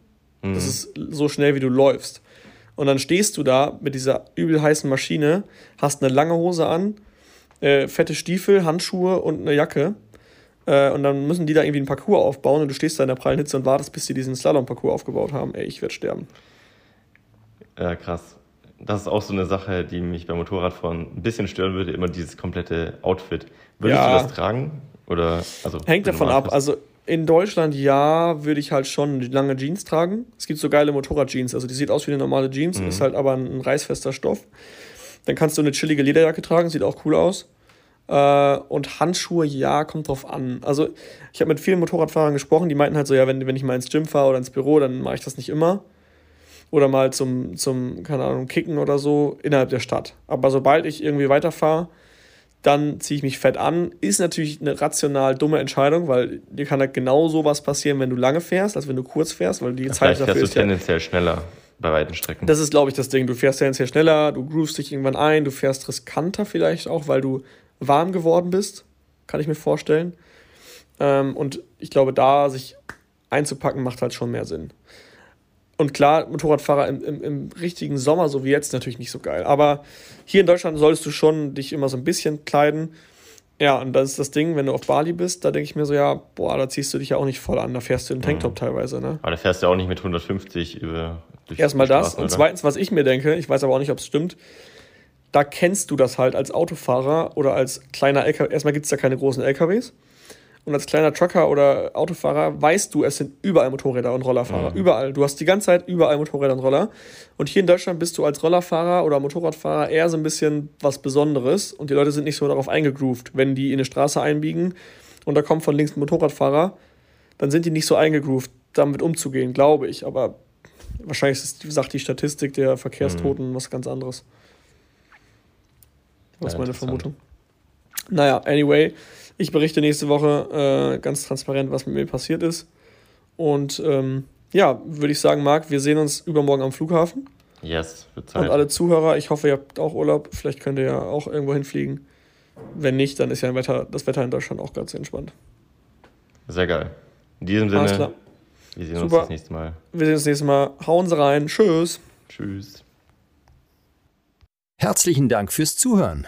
Mhm. Das ist so schnell, wie du läufst. Und dann stehst du da mit dieser übel heißen Maschine, hast eine lange Hose an, äh, fette Stiefel, Handschuhe und eine Jacke. Äh, und dann müssen die da irgendwie einen Parcours aufbauen und du stehst da in der prallen Hitze und wartest, bis sie diesen Slalom-Parcours aufgebaut haben. Ey, ich werde sterben. Ja, krass das ist auch so eine Sache, die mich beim Motorradfahren ein bisschen stören würde, immer dieses komplette Outfit. Würdest ja. du das tragen? Oder, also, Hängt davon ab. Also in Deutschland ja, würde ich halt schon lange Jeans tragen. Es gibt so geile Motorradjeans. Also die sieht aus wie eine normale Jeans, mhm. ist halt aber ein reißfester Stoff. Dann kannst du eine chillige Lederjacke tragen, sieht auch cool aus. Äh, und Handschuhe, ja, kommt drauf an. Also, ich habe mit vielen Motorradfahrern gesprochen, die meinten halt so, ja, wenn, wenn ich mal ins Gym fahre oder ins Büro, dann mache ich das nicht immer. Oder mal zum, zum, keine Ahnung, Kicken oder so innerhalb der Stadt. Aber sobald ich irgendwie weiterfahre, dann ziehe ich mich fett an. Ist natürlich eine rational dumme Entscheidung, weil dir kann halt genau so was passieren, wenn du lange fährst, als wenn du kurz fährst, weil die Zeit dafür fährst du tendenziell ja, schneller bei weiten Strecken. Das ist, glaube ich, das Ding. Du fährst tendenziell schneller, du groovst dich irgendwann ein, du fährst riskanter vielleicht auch, weil du warm geworden bist, kann ich mir vorstellen. Ähm, und ich glaube, da sich einzupacken, macht halt schon mehr Sinn. Und klar, Motorradfahrer im, im, im, richtigen Sommer, so wie jetzt, natürlich nicht so geil. Aber hier in Deutschland solltest du schon dich immer so ein bisschen kleiden. Ja, und das ist das Ding, wenn du auf Bali bist, da denke ich mir so, ja, boah, da ziehst du dich ja auch nicht voll an, da fährst du in Tanktop mhm. teilweise, ne? Aber da fährst du auch nicht mit 150 über. Erstmal das. Und zweitens, was ich mir denke, ich weiß aber auch nicht, ob es stimmt, da kennst du das halt als Autofahrer oder als kleiner LKW. Erstmal gibt es da keine großen LKWs. Und als kleiner Trucker oder Autofahrer weißt du, es sind überall Motorräder und Rollerfahrer. Mhm. Überall. Du hast die ganze Zeit überall Motorräder und Roller. Und hier in Deutschland bist du als Rollerfahrer oder Motorradfahrer eher so ein bisschen was Besonderes. Und die Leute sind nicht so darauf eingegroovt. Wenn die in eine Straße einbiegen und da kommt von links ein Motorradfahrer, dann sind die nicht so eingegroovt, damit umzugehen, glaube ich. Aber wahrscheinlich ist, sagt die Statistik der Verkehrstoten mhm. was ganz anderes. Das ist meine Vermutung. Naja, anyway, ich berichte nächste Woche äh, ganz transparent, was mit mir passiert ist. Und ähm, ja, würde ich sagen, Marc, wir sehen uns übermorgen am Flughafen. Yes, wird Zeit. Und alle Zuhörer, ich hoffe, ihr habt auch Urlaub. Vielleicht könnt ihr ja auch irgendwo hinfliegen. Wenn nicht, dann ist ja Wetter, das Wetter in Deutschland auch ganz entspannt. Sehr geil. In diesem Sinne, wir sehen Super. uns das nächste Mal. Wir sehen uns das nächste Mal. Hauen Sie rein. Tschüss. Tschüss. Herzlichen Dank fürs Zuhören.